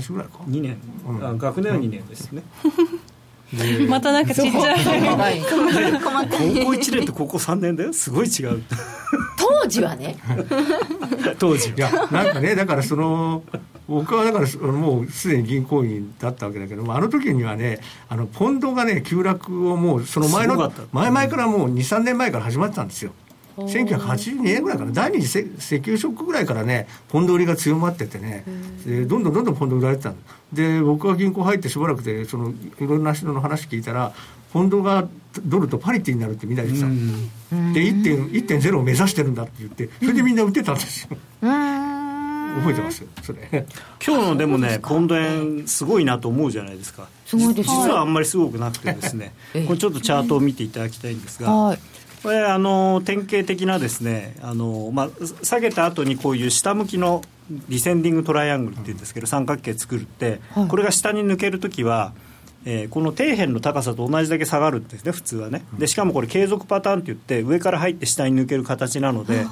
[SPEAKER 4] じぐらいか。
[SPEAKER 2] 2年、うん、あ学年は2年ですね、
[SPEAKER 3] またなんかちっちゃい。高校
[SPEAKER 2] 1年と高校3年だよ。すごい違う。
[SPEAKER 1] 当時はね。
[SPEAKER 2] 当時
[SPEAKER 4] いやなんかねだからその僕はだからもうすでに銀行員だったわけだけどもあの時にはねあのポンドがね急落をもうその前の前々からもう23年前から始まってたんですよ1982年ぐらいかな。第二次石油ショックぐらいからねポンド売りが強まっててね。でどんどんどんどんポンド売られてたで僕が銀行入ってしばらくでそのいろんな人の話聞いたらポンドがドルとパリティになるってみんな言ってた。で1.0を目指してるんだって言ってそれでみんな売ってたんですよ。覚えてます？それ。
[SPEAKER 2] 今日のでもねポンド円すごいなと思うじゃないですか。
[SPEAKER 1] すごいです。
[SPEAKER 2] 実はあんまりすごくなくてですね。これちょっとチャートを見ていただきたいんですが、はいこれあの典型的なですねあの、まあ、下げた後にこういう下向きのディセンディングトライアングルっていうんですけど三角形作るって、はい、これが下に抜けるときは、えー、この底辺の高さと同じだけ下がるんですね普通はね。でしかもこれ継続パターンって言って上から入って下に抜ける形なので、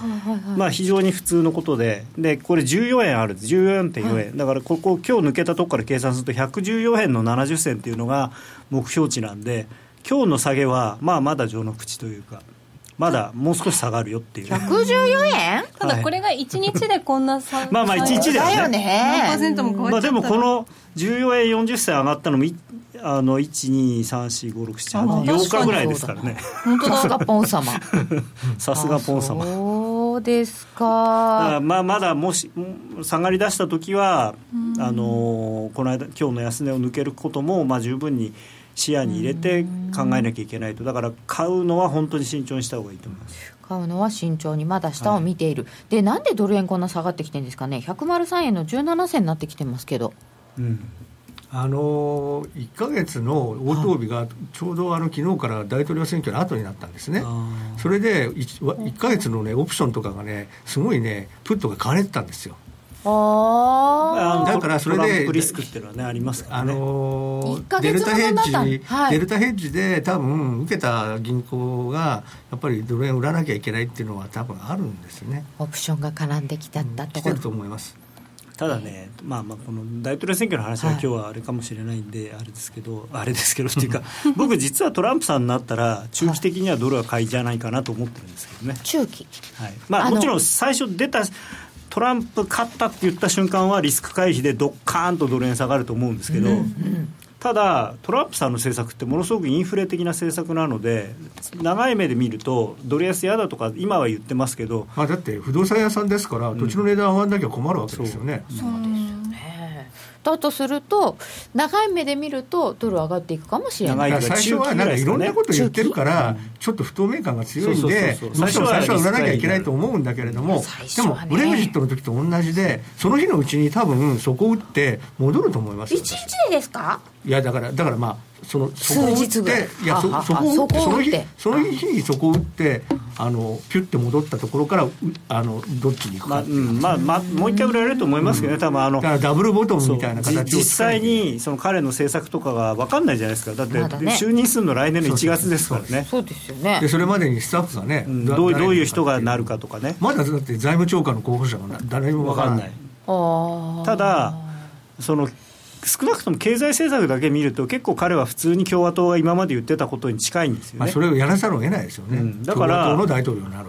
[SPEAKER 2] まあ、非常に普通のことででこれ14円ある。んです14.4円、はい、だからここ今日抜けたところから計算すると114円の70銭っていうのが目標値なんで今日の下げはまあまだ序の口というか。まだもう少し下がるよっていう、ね、
[SPEAKER 1] 114円？
[SPEAKER 3] ただこれが1日でこんな差
[SPEAKER 2] まあまあ1日で
[SPEAKER 1] はね。だよね。
[SPEAKER 2] まあでもこの14円40銭上がったのもあの123456788日ぐらいですからね。
[SPEAKER 1] 本当だ。ポン様。
[SPEAKER 2] さすがポン様
[SPEAKER 1] そうですか。
[SPEAKER 2] まあまだもし下がりだした時はあのこの間今日の安値を抜けることもまあ十分に視野に入れて考えなきゃいけないと。だから買うのは本当に慎重にした方がいいと思います。
[SPEAKER 1] 買うのは慎重にまだ下を見ている、はい、でなんでドル円こんな下がってきてるんですかね。103円の17銭になってきてますけど、
[SPEAKER 4] うん、あの1か月の応答日がちょうどあの昨日から大統領選挙の後になったんですね、それで 1, 1か月の、ね、オプションとかがね、すごいね、プットが買われてたんですよ。
[SPEAKER 1] あ
[SPEAKER 4] だからそれで
[SPEAKER 2] リスクっていうのはねありますからね、あ
[SPEAKER 4] のデルタヘッジ、はい、デルタヘッジで多分受けた銀行がやっぱりドル円売らなきゃいけないっていうのは多分あるんですね。
[SPEAKER 1] オプションが絡んできたんだ
[SPEAKER 4] と、来てると思います
[SPEAKER 2] ただね、まあ、まあこの大統領選挙の話は今日はあれかもしれないんで、あれですけど、あれですけどっていうか、僕、実はトランプさんになったら、中期的にはドルは買いじゃないかなと思ってるんですけどね。
[SPEAKER 1] 中期。
[SPEAKER 2] はい。まあ、もちろん最初出たトランプ勝ったって言った瞬間はリスク回避でどっかーンとドル円下がると思うんですけど、うんうん、ただ、トランプさんの政策ってものすごくインフレ的な政策なので、長い目で見ると、ドル安嫌だとか、今は言ってますけど、
[SPEAKER 4] まあ、だって不動産屋さんですから、土地の値段上がらなきゃ困るわけですよね。
[SPEAKER 1] そう。ですよね。だとすると、長い目で見ると、ドル上がっていくかもしれない。
[SPEAKER 4] 最初はなんかいろんなこと言ってるから、ちょっと不透明感が強いんで、最初は売らなきゃいけないと思うんだけれども、でも、ブレグジットの時と同じで、その日のうちに多分、そこを打って戻ると思います
[SPEAKER 1] 1日でですか？
[SPEAKER 4] いやだからだからまあその
[SPEAKER 1] そこを打って
[SPEAKER 4] いやそそこを打って。その日その日にそこを打ってあのピュッて戻ったところからあのどっちに行くか
[SPEAKER 2] まあ、まあ、もう一回売られると思いますけどね、うん、多分あの
[SPEAKER 4] ダブルボトムみたいな形
[SPEAKER 2] 実際にその彼の政策とかが分かんないじゃないですか。だって、就任するの来年の1月ですからね。
[SPEAKER 1] そうですよね。
[SPEAKER 4] でそれまでにスタッフがね、
[SPEAKER 2] うん、どうどういう人がなるかとかね。
[SPEAKER 4] まだだって財務長官の候補者が誰も分からない。
[SPEAKER 2] ただその少なくとも経済政策だけ見ると、結構彼は普通に共和党が今まで言ってたことに近いんですよね、まあ、
[SPEAKER 4] それをやらざるを得ないですよね、うん、だから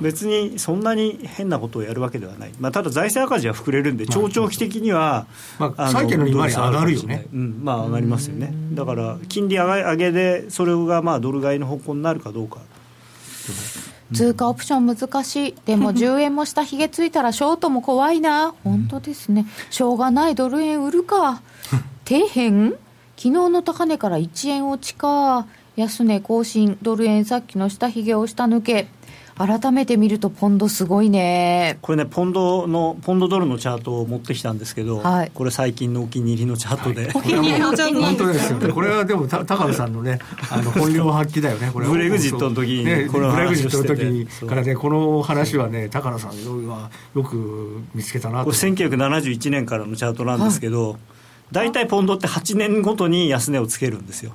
[SPEAKER 2] 別にそんなに変なことをやるわけではない、まあ、ただ財政赤字は膨れるんで、長長期的には、
[SPEAKER 4] まあ、債券の利回り上がるよね、
[SPEAKER 2] うん、まあ、上がりますよね、だから金利上げで、それがまあドル買いの方向になるかどうか。
[SPEAKER 1] 通貨オプション難しい、でも 10円も下ひげついたらショートも怖いな、本当ですね、しょうがない。ドル円売るか。底辺？昨日の高値から1円落ちか安値更新ドル円さっきの下髭を下抜け。改めて見るとポンドすごいね。
[SPEAKER 2] これねポンドのポンドドルのチャートを持ってきたんですけど、はい、これ最近のお気に入りのチャートで、はい、お気に入りのチャート
[SPEAKER 4] 本当ですよね。これはでも高野さんのねあの 本領発揮だよねこれ。
[SPEAKER 2] ブレグジットの時に、
[SPEAKER 4] ね、ブレグジットの時にからねこの話はね高野さんはよく見つけたなと。これ
[SPEAKER 2] 1971年からのチャートなんですけど、はい大体ポンドって8年ごとに安値をつけるんですよ。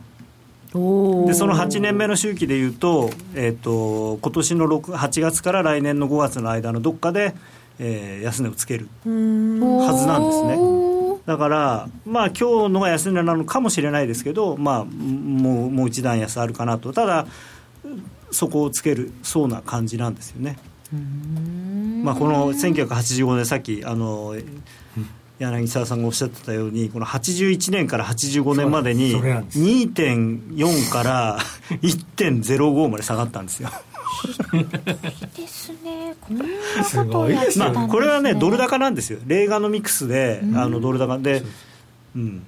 [SPEAKER 2] でその8年目の周期でいうと,、えーと、今年の6 8月から来年の5月の間のどっかで、えー、安値をつけるはずなんですね。だから、まあ今日のが安値なのかもしれないですけど、まあ、もうもう一段安あるかなと、ただ、そこをつけるそうな感じなんですよね。まあ、この1985年、さっきあの柳沢さんがおっしゃってたようにこの81年から85年までに2.4から 1.05まで下がったんですよ。
[SPEAKER 1] ですね、こんなことをやってたんです、ね、まあ、
[SPEAKER 2] これはね、ドル高なんですよ、レーガノミクスで、うん、あのドル高で、うん、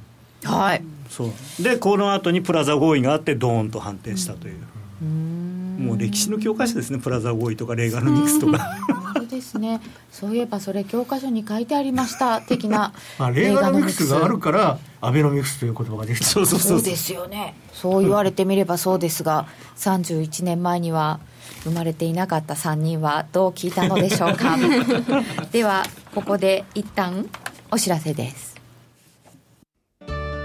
[SPEAKER 1] はい、
[SPEAKER 2] そう。で、この後にプラザ合意があって、どーんと反転したという。うんもう歴史の教科書ですね。プラザ合意とかレーガンのニクスとか。
[SPEAKER 1] 本当ですね。そういえばそれ教科書に書いてありました。的な。
[SPEAKER 4] ま あレーガンのミクスがあるからアベノミクスという言葉ができた。
[SPEAKER 1] そうそうそうですよね。そう言われてみればそうですが31年前には生まれていなかった3人はどう聞いたのでしょうか。ではここで一旦お知らせです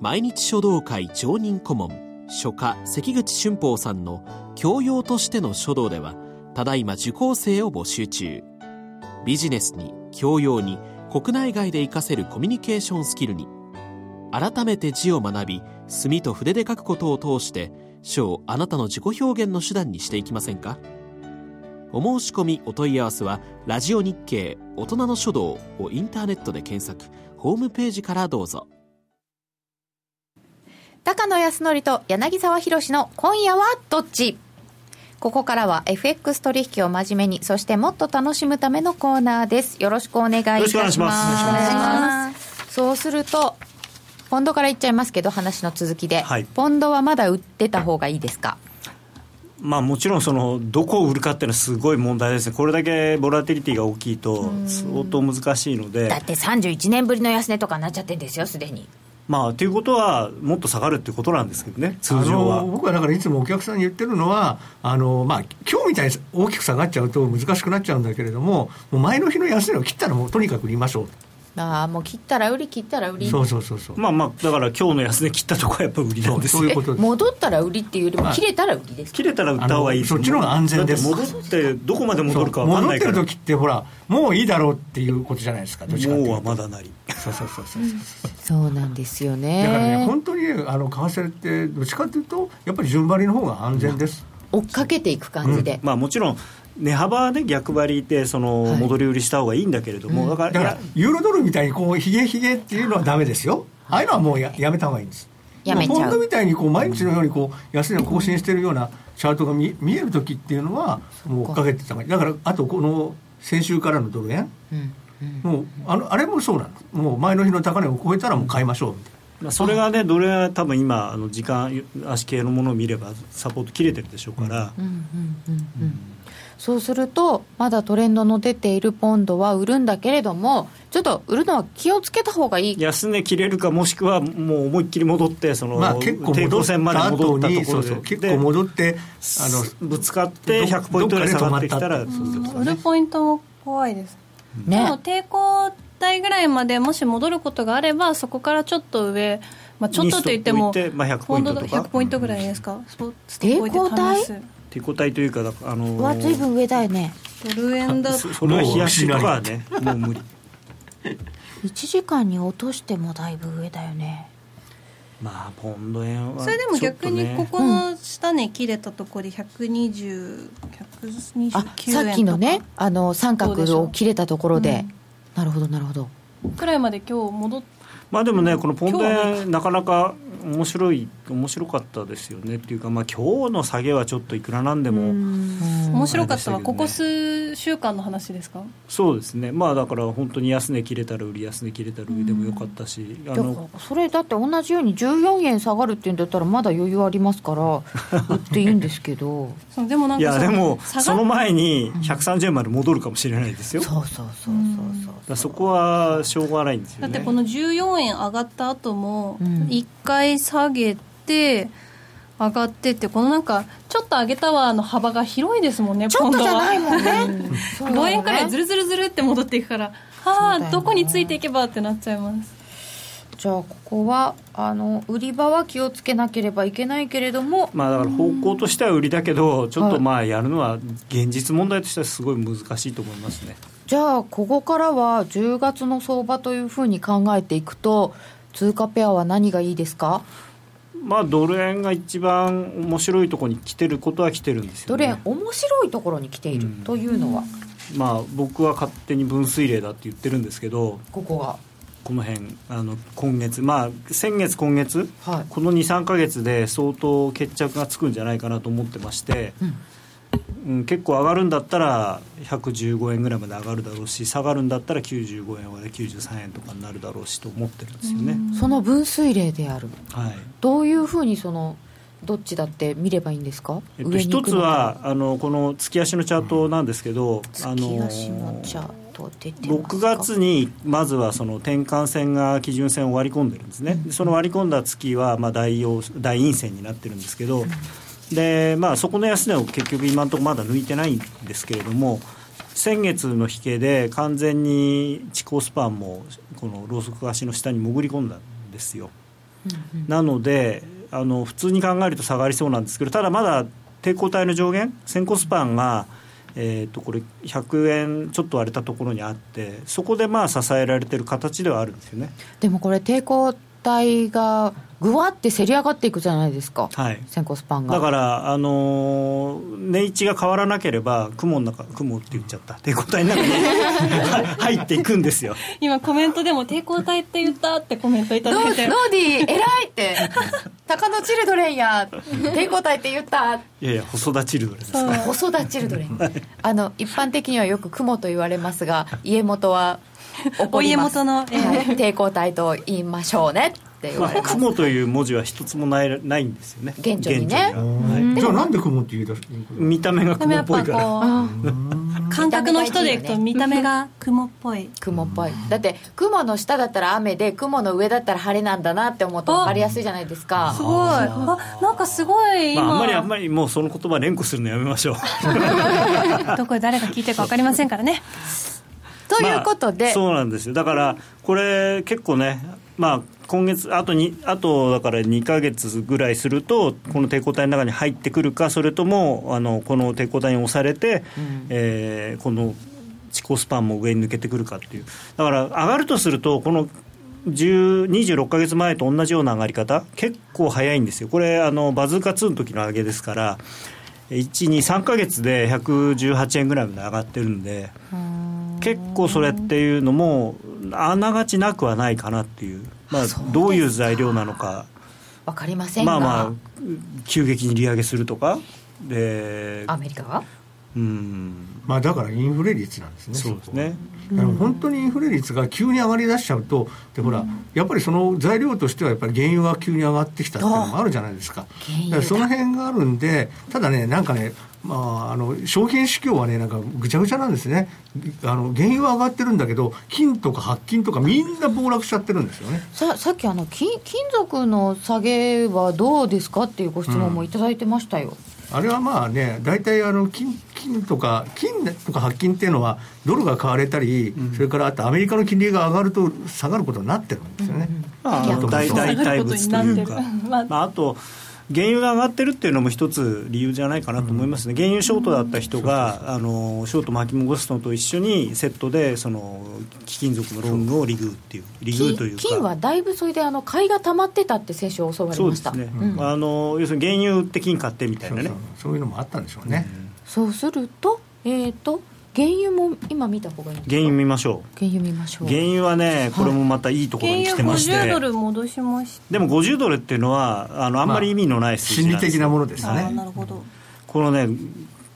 [SPEAKER 6] 毎日書道会常任顧問書家関口俊宝さんの教養としての書道ではただいま受講生を募集中。ビジネスに教養に国内外で活かせるコミュニケーションスキルに改めて字を学び墨と筆で書くことを通して書をあなたの自己表現の手段にしていきませんか？お申し込みお問い合わせは「ラジオ日経大人の書道」をインターネットで検索ホームページからどうぞ。
[SPEAKER 1] 高野康則と柳沢博の今夜はどっち？ここからは FX 取引を真面目に、そしてもっと楽しむためのコーナーです。よろしくお願いいたします。よろしくお願いします。そうすると、ポンドからいっちゃいますけど、話の続きで、はい、ポンドはまだ売ってた方がいいですか？
[SPEAKER 2] まあ、もちろんそのどこを売るかっていうのはすごい問題ですね、これだけボラティリティが大きいと相当難しいので
[SPEAKER 1] だって31年ぶりの安値とかなっちゃってるんですよ、すでに。
[SPEAKER 2] まあ、ということは、もっと下がるってことなんですけどね、通常は。
[SPEAKER 4] 僕はだからいつもお客さんに言ってるのは、あのまあ今日みたいに大きく下がっちゃうと難しくなっちゃうんだけれども、もう前の日の安値を切ったら、もうとにかく売りましょう。
[SPEAKER 1] ああもう切ったら売り切ったら売り。
[SPEAKER 4] そうそうそうそう。
[SPEAKER 2] まあまあだから今日の安値切ったとこはやっぱ売りなんですよ
[SPEAKER 4] そういうことです。
[SPEAKER 1] 戻ったら売りっていうよりも切れたら売りです
[SPEAKER 2] 切れたら売った方がいい
[SPEAKER 4] そっちの方が安全です
[SPEAKER 2] 戻ってどこまで戻るか分かん
[SPEAKER 4] 戻ってる
[SPEAKER 2] ないから
[SPEAKER 4] 時ってほらもういいだろうっていうことじゃないですかどっちかっていう
[SPEAKER 2] もう
[SPEAKER 4] と。
[SPEAKER 2] はまだなり。
[SPEAKER 4] そうそうそうそう、
[SPEAKER 1] そう。なんですよね。
[SPEAKER 4] だからね本当にあの為替ってどっちかというとやっぱり順張りの方が安全です、
[SPEAKER 1] 追っかけていく感じで、
[SPEAKER 2] まあもちろん値幅はね逆張りでその
[SPEAKER 1] はい。
[SPEAKER 2] 戻り売りした方がいいんだけれども、だから
[SPEAKER 4] だからユーロドルみたいにこうヒゲヒゲっていうのはダメですよ。ああいうのはもうややめた方がいいんです。
[SPEAKER 1] や
[SPEAKER 4] ポンドみたいにこう毎日のようにこう安値を更新してるようなチャートが見見える時っていうのはもう追っかけてた方がいい。だからあとこの先週からのドル円。
[SPEAKER 1] うん
[SPEAKER 4] もうあのあれもそうなんです。もう前の日の高値を超えたらもう買いましょうみたいな。
[SPEAKER 2] まあ、それがねどれは多分今あの時間足系のものを見ればサポート切れてるでしょうから、
[SPEAKER 1] うんうんうん。うんそうするとまだトレンドの出ているポンドは売るんだけれどもちょっと売るのは気をつけた方がいい。
[SPEAKER 2] 安値切れるかもしくはもう思いっきり戻ってその、
[SPEAKER 4] まあ結構
[SPEAKER 2] 抵
[SPEAKER 4] 戻
[SPEAKER 2] 線まで戻ったところで。
[SPEAKER 4] そう結構戻ってあの
[SPEAKER 2] ぶつかって100ポイントぐらい下がってきたら
[SPEAKER 3] 売るポイントも怖いです。でも
[SPEAKER 1] ね
[SPEAKER 3] 抵抗体ぐらいまでもし戻ることがあればそこからちょっと上、まあ、ちょっとと言っても
[SPEAKER 2] にストップ置いてまあ100ポイントとか。
[SPEAKER 3] 100ポイントぐらいですか、そうストップ置いて
[SPEAKER 1] 抵抗体
[SPEAKER 3] 試す
[SPEAKER 2] 抵抗体というかだからあの
[SPEAKER 1] は随分上だよね。
[SPEAKER 3] ドル円だ
[SPEAKER 2] そそれは冷やしとかはねもう無理。
[SPEAKER 1] 1時間に落としてもだいぶ上だよね。
[SPEAKER 2] まあポンド円は
[SPEAKER 3] それでも逆にここの下値切れたところで120、129
[SPEAKER 1] あ
[SPEAKER 3] 円
[SPEAKER 1] さっきのね
[SPEAKER 3] とか
[SPEAKER 1] あの三角を切れたところで、なるほどなるほど。
[SPEAKER 3] くらいまで今日戻っ
[SPEAKER 2] まあでもねこのポンド円なかなか面白い面白かったですよねっていうかまあ今日の下げはちょっといくらなんでも
[SPEAKER 3] 面白かったのはここ数週間の話ですか？
[SPEAKER 2] そうですね。まあだから本当に安値切れたら売り安値切れたら売りでもよかったしあ
[SPEAKER 1] だか
[SPEAKER 2] の
[SPEAKER 1] らそれだって同じように14円下がるっていうんだったらまだ余裕ありますから 売っていいんですけど。
[SPEAKER 3] そのでもなん
[SPEAKER 2] い
[SPEAKER 3] か
[SPEAKER 2] やでもその前に130円まで戻るかもしれないですよ。だか
[SPEAKER 1] そうそうそうそうそう
[SPEAKER 2] らそこはしょうがないんですよね。
[SPEAKER 3] だってこの14円上がった後も
[SPEAKER 1] うん。
[SPEAKER 3] 1回下げて上がってってこのなんかちょっと上げたわの幅が広いですもんね
[SPEAKER 1] ちょっとじゃない
[SPEAKER 3] も
[SPEAKER 1] もんね。そうだよ
[SPEAKER 3] 5
[SPEAKER 1] ね
[SPEAKER 3] 円くらいずるずるずるって戻っていくから。はあどこについていけばってなっちゃいます。
[SPEAKER 1] じゃあここはあの売り場は気をつけなければいけないけれども。
[SPEAKER 2] まあだから方向としては売りだけどちょっ
[SPEAKER 1] はい
[SPEAKER 2] とまあやるのは現実問題としてはすごい難しいと思いますね。
[SPEAKER 1] じゃあここからは10月の相場というふうに考えていくと通貨ペアは何がいいですか？
[SPEAKER 2] まあドル円が一番面白いところに来てることは来てるんですよね。
[SPEAKER 1] ドル円面白いところに来ている
[SPEAKER 2] うん。
[SPEAKER 1] というのは、
[SPEAKER 2] まあ僕は勝手に分水嶺だって言ってるんですけど
[SPEAKER 1] ここが？
[SPEAKER 2] この辺あの今月まあ先月今月
[SPEAKER 1] はい。
[SPEAKER 2] この23か月で相当決着がつくんじゃないかなと思ってまして、うん、結構上がるんだったら115円ぐらいまで上がるだろうし下がるんだったら95円まで93円とかになるだろうしと思ってるんですよね、
[SPEAKER 1] その分水嶺である。
[SPEAKER 2] はい。
[SPEAKER 1] どういうふうにそのどっちだって見ればいいんですか、
[SPEAKER 2] えっと、一つはあのこの月足のチャートなんですけど、あ
[SPEAKER 1] 月足のチャート出てますか
[SPEAKER 2] ？6月にまずはその転換線が基準線を割り込んでるんですね、でその割り込んだ月はまあ大陽大陰線になってるんですけど、でまあ、そこの安値を結局今のところまだ抜いてないんですけれども先月の引けで完全に地高スパンもこのローソク足の下に潜り込んだんですよ、なのであの普通に考えると下がりそうなんですけどただまだ抵抗体の上限先行スパンがえー、とこれ100円ちょっと割れたところにあってそこでまあ支えられてる形ではあるんですよね。
[SPEAKER 1] でもこれ抵抗体がぐわってせり上がっていくじゃないですか、
[SPEAKER 2] はい。
[SPEAKER 1] 先行スパンが。
[SPEAKER 2] だから、あのー値位置が変わらなければ雲の中雲って言っちゃった。抵抗体の中に 入っていくんですよ。
[SPEAKER 3] 今コメントでも抵抗体って言ったってコメントいただいて。
[SPEAKER 1] ノーディー偉いって。鷹のチルドレンや。抵抗体って言った。
[SPEAKER 2] いやいや細田チルドレンです。
[SPEAKER 3] そう。
[SPEAKER 1] 細田チルドレン。あの一般的にはよく雲と言われますが家元は
[SPEAKER 3] お家元の
[SPEAKER 1] 抵抗体と言いましょうねって言
[SPEAKER 2] まあ、
[SPEAKER 1] われます、
[SPEAKER 2] 雲という文字は一つもないないんですよね。
[SPEAKER 1] 現状にね。
[SPEAKER 2] 現状には。はい。
[SPEAKER 4] じゃあなんで雲って言い出す
[SPEAKER 2] 見た目が
[SPEAKER 3] でもやっぱ
[SPEAKER 2] 雲っぽいから
[SPEAKER 3] こう感覚の人でいくと見た目が雲っぽい。
[SPEAKER 1] 雲っぽい。だって雲の下だったら雨で雲の上だったら晴れなんだなって思うと分かりやすいじゃないですか。
[SPEAKER 3] すごい。あなんかすごい
[SPEAKER 2] まあ、
[SPEAKER 3] 今、
[SPEAKER 2] あんまりあんまりもうその言葉連呼するのやめましょう。
[SPEAKER 3] どこで誰が聞いてるか分かりませんからね
[SPEAKER 1] ということで、ま
[SPEAKER 2] あ、そうなんですよ。だからこれ結構ねまあ今月あとにあとだから2か月ぐらいするとこの抵抗体の中に入ってくるかそれともあのこの抵抗体に押されて、うん、えー、この地高スパンも上に抜けてくるかっていう。だから上がるとするとこの26か月前と同じような上がり方結構早いんですよ。これあのバズーカ2の時の上げですから123か月で118円ぐらいまで上がってるんで結構それっていうのもあながちなくはないかなっていう、まあ、どういう材料なのか。
[SPEAKER 1] 分かりませんが。
[SPEAKER 2] まあまあ急激に利上げするとか。
[SPEAKER 1] でアメリカが？
[SPEAKER 4] うん。まあだからインフレ率なんですね
[SPEAKER 2] そうですね
[SPEAKER 4] 本当にインフレ率が急に上がりだしちゃうとでほら、やっぱりその材料としてはやっぱり原油が急に上がってきたっていうのもあるじゃないですか。だからその辺があるんでただねなんかねまあ、あの商品市況はね、なんかぐちゃぐちゃなんですね、あの原油は上がってるんだけど、金とか白金とか、みんな暴落しちゃってるんですよね。
[SPEAKER 1] ささっきあの金、金属の下げはどうですかっていうご質問もいただいてましたよ。
[SPEAKER 4] うんあれはまあね、大体あの金金とか、金とか白金っていうのは、ドルが買われたり、うん、それからあとアメリカの金利が上がると下がることになってるんですよね。
[SPEAKER 2] うんうん、大体物というか、まあ、あと原油が上がってるっていうのも一つ理由じゃないかなと思いますね、原油ショートだった人が、あのショート巻き戻すのと一緒にセットでその貴金属のロングをリグーっていう、リグーというか。
[SPEAKER 1] 金はだいぶそれであの買いが溜まってたって先週教わりました。
[SPEAKER 2] そうですね、うん、あの要するに原油売って金買ってみたいなね。
[SPEAKER 4] そういうのもあったんでしょうね、
[SPEAKER 1] うん、そうするとえっ、ー、と原油も今見た方がいい
[SPEAKER 2] 原油見ましょ
[SPEAKER 1] う。原油見ましょう。
[SPEAKER 2] 原油はねこれもまたいいところに来てまして、は
[SPEAKER 3] い、ドル戻しまし
[SPEAKER 2] でも50ドルっていうのはあのあんまり意味のない数
[SPEAKER 4] 字なまあ、心理的なものですね。
[SPEAKER 3] なるほど。
[SPEAKER 2] このね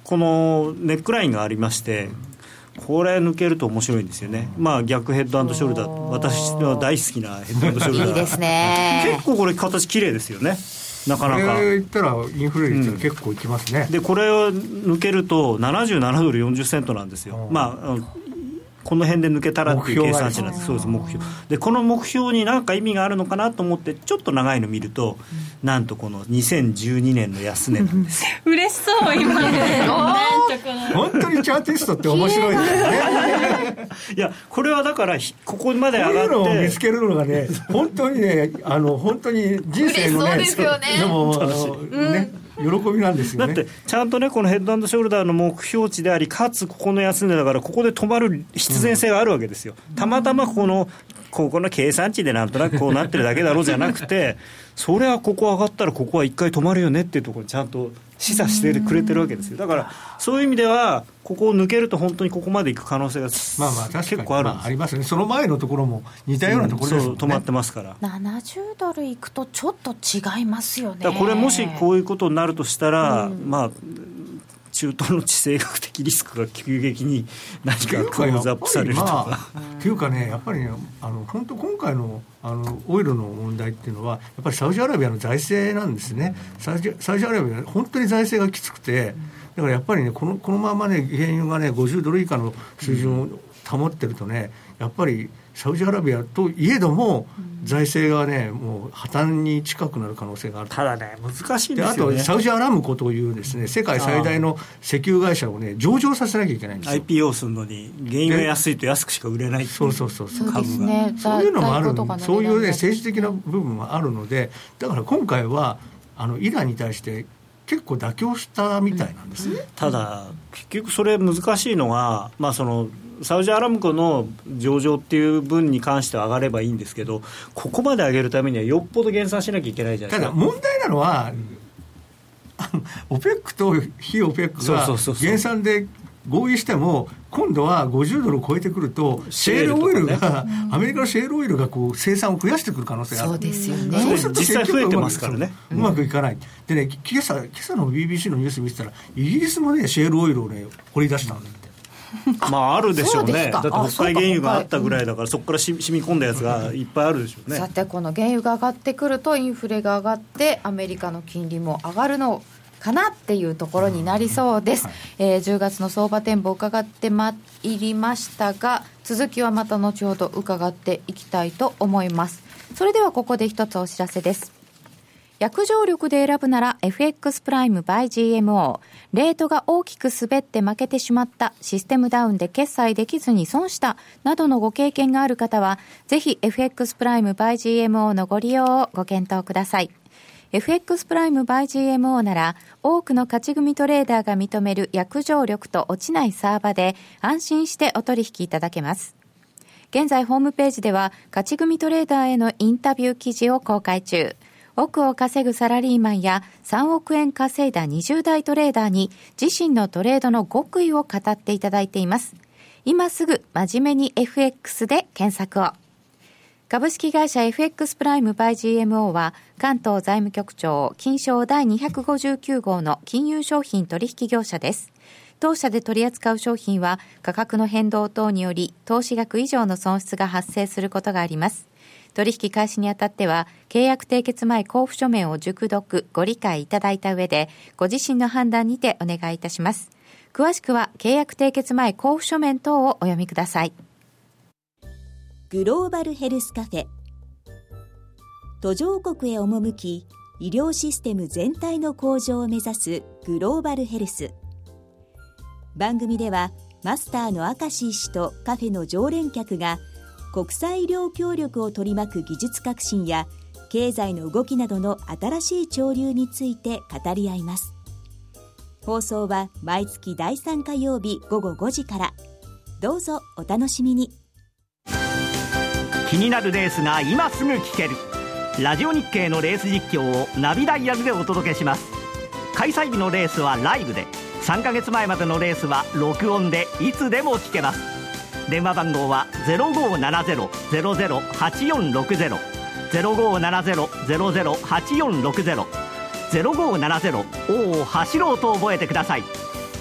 [SPEAKER 2] このネックラインがありましてこれ抜けると面白いんですよね、まあ、逆ヘッドショルダー。私の大好きなヘッドショルダー。
[SPEAKER 1] いいですね。
[SPEAKER 2] 結構これ形綺麗ですよねなかなか。
[SPEAKER 4] これ言ったら、インフレ率が結構いきますね、
[SPEAKER 2] うん、でこれを抜けると、77ドル40セントなんですよ。まあこの辺で抜けたらっていう計算値なんです、そうです目標。でこの目標に何か意味があるのかなと思って、ちょっと長いの見ると、うん、なんとこの2012年の安値なんです
[SPEAKER 3] 嬉しそう、今ね、
[SPEAKER 4] 本当にチャーティストって面白いですね。
[SPEAKER 2] いや、これはだから、ここまで上がって。こ
[SPEAKER 4] ういうのを見つけるのがね、本当にね、あの本当に人生のね、
[SPEAKER 1] で
[SPEAKER 4] も、ね。喜びなんですよ、
[SPEAKER 2] ね、だってちゃんとねこのヘッドショルダーの目標値でありかつここの安値だからここで止まる必然性があるわけですよ、たまたまこのここの計算値でなんとなくこうなってるだけだろうじゃなくてそれはここ上がったらここは一回止まるよねっていうところにちゃんと示唆してくれてるわけですよ。だからそういう意味ではここを抜けると本当にここまでいく可能性がまあまあ結構ある、ま
[SPEAKER 4] あ、ありますね。その前のところも似たようなところです、ね、
[SPEAKER 2] 止まってますから。
[SPEAKER 1] 70ドルいくとちょっと違いますよね。
[SPEAKER 2] これもしこういうことになるとしたら、うん、まあ中東の地政学的リスクが急激に何かクローズアップされるとか。
[SPEAKER 4] っていうかね、やっぱりね、あの本当、今回のあのオイルの問題っていうのは、やっぱりサウジアラビアの財政なんですね、サウジサウジアラビア、本当に財政がきつくて、だからやっぱりね、このこのままね、原油がね、50ドル以下の水準を保ってるとね、やっぱりサウジアラビアといえども、財政がね、もう破綻に近くなる可能性がある。
[SPEAKER 2] ただね、難しいですよ、
[SPEAKER 4] ね、あと、サウジアラムコというです、ね、世界最大の石油会社をね、上場させなきゃいけないんですよ。
[SPEAKER 2] IPO するのに、原油が安いと安くしか売れない
[SPEAKER 4] そうそうそうそう、
[SPEAKER 1] 株が、ね、
[SPEAKER 4] そう。いうのもある、そういうね、政治的な部分もあるので、だから今回は、あのイランに対して、結構妥協したみたいなんです。ね、うん、
[SPEAKER 2] ただ、結局それ難しいのは、まあ、そのサウジアラムコの上場っていう分に関しては上がればいいんですけど、ここまで上げるためにはよっぽど減産しなきゃいけないじゃないですか。
[SPEAKER 4] ただ問題なのは、オペックと非オペックが減産で合意しても、今度は50ドルを超えてくると、シェールオイルが、アメリカのシェールオイルがこう生産を増やしてくる可能性がある、
[SPEAKER 1] そうですよね、
[SPEAKER 2] そうすると実際増えてますからね、
[SPEAKER 4] うまくいかない、でね、今朝今朝の BBC のニュース見てたら、イギリスもね、シェールオイルをね、掘り出したんだよ。
[SPEAKER 2] まああるでしょうね。だって北海原油があったぐらいだからそこからし染み込んだやつがいっぱいあるでしょうね。
[SPEAKER 1] さてこの原油が上がってくるとインフレが上がってアメリカの金利も上がるのかなっていうところになりそうです、はい、えー、10月の相場展望を伺ってまいりましたが続きはまた後ほど伺っていきたいと思います。それではここで一つお知らせです約定力で選ぶなら FX プライム by GMO。レートが大きく滑って負けてしまった、システムダウンで決済できずに損した、などのご経験がある方は、ぜひ FX プライム by GMO のご利用をご検討ください。FX プライム by GMO なら、多くの勝ち組トレーダーが認める約定力と落ちないサーバで、安心してお取引いただけます。現在ホームページでは、勝ち組トレーダーへのインタビュー記事を公開中。億を稼ぐサラリーマンや3億円稼いだ20代トレーダーに自身のトレードの極意を語っていただいています。今すぐ真面目に FX で検索を。株式会社 FX プライムバイ GMO は関東財務局長金賞第259号の金融商品取引業者です。当社で取り扱う商品は価格の変動等により投資額以上の損失が発生することがあります。取引開始にあたっては、契約締結前交付書面を熟読、ご理解いただいた上で、ご自身の判断にてお願いいたします。詳しくは、契約締結前交付書面等をお読みください。
[SPEAKER 7] グローバルヘルスカフェ。途上国へ赴き、医療システム全体の向上を目指すグローバルヘルス。番組では、マスターの明石医師とカフェの常連客が、国際医療協力を取り巻く技術革新や経済の動きなどの新しい潮流について語り合います。放送は毎月第3火曜日午後5時から。どうぞお楽しみに。
[SPEAKER 8] 気になるレースが今すぐ聞ける。ラジオ日経のレース実況をナビダイヤルでお届けします。開催日のレースはライブで。3ヶ月前までのレースは録音でいつでも聞けます。電話番号は0570-008460 0570-008460 0570を走ろうと覚えてください。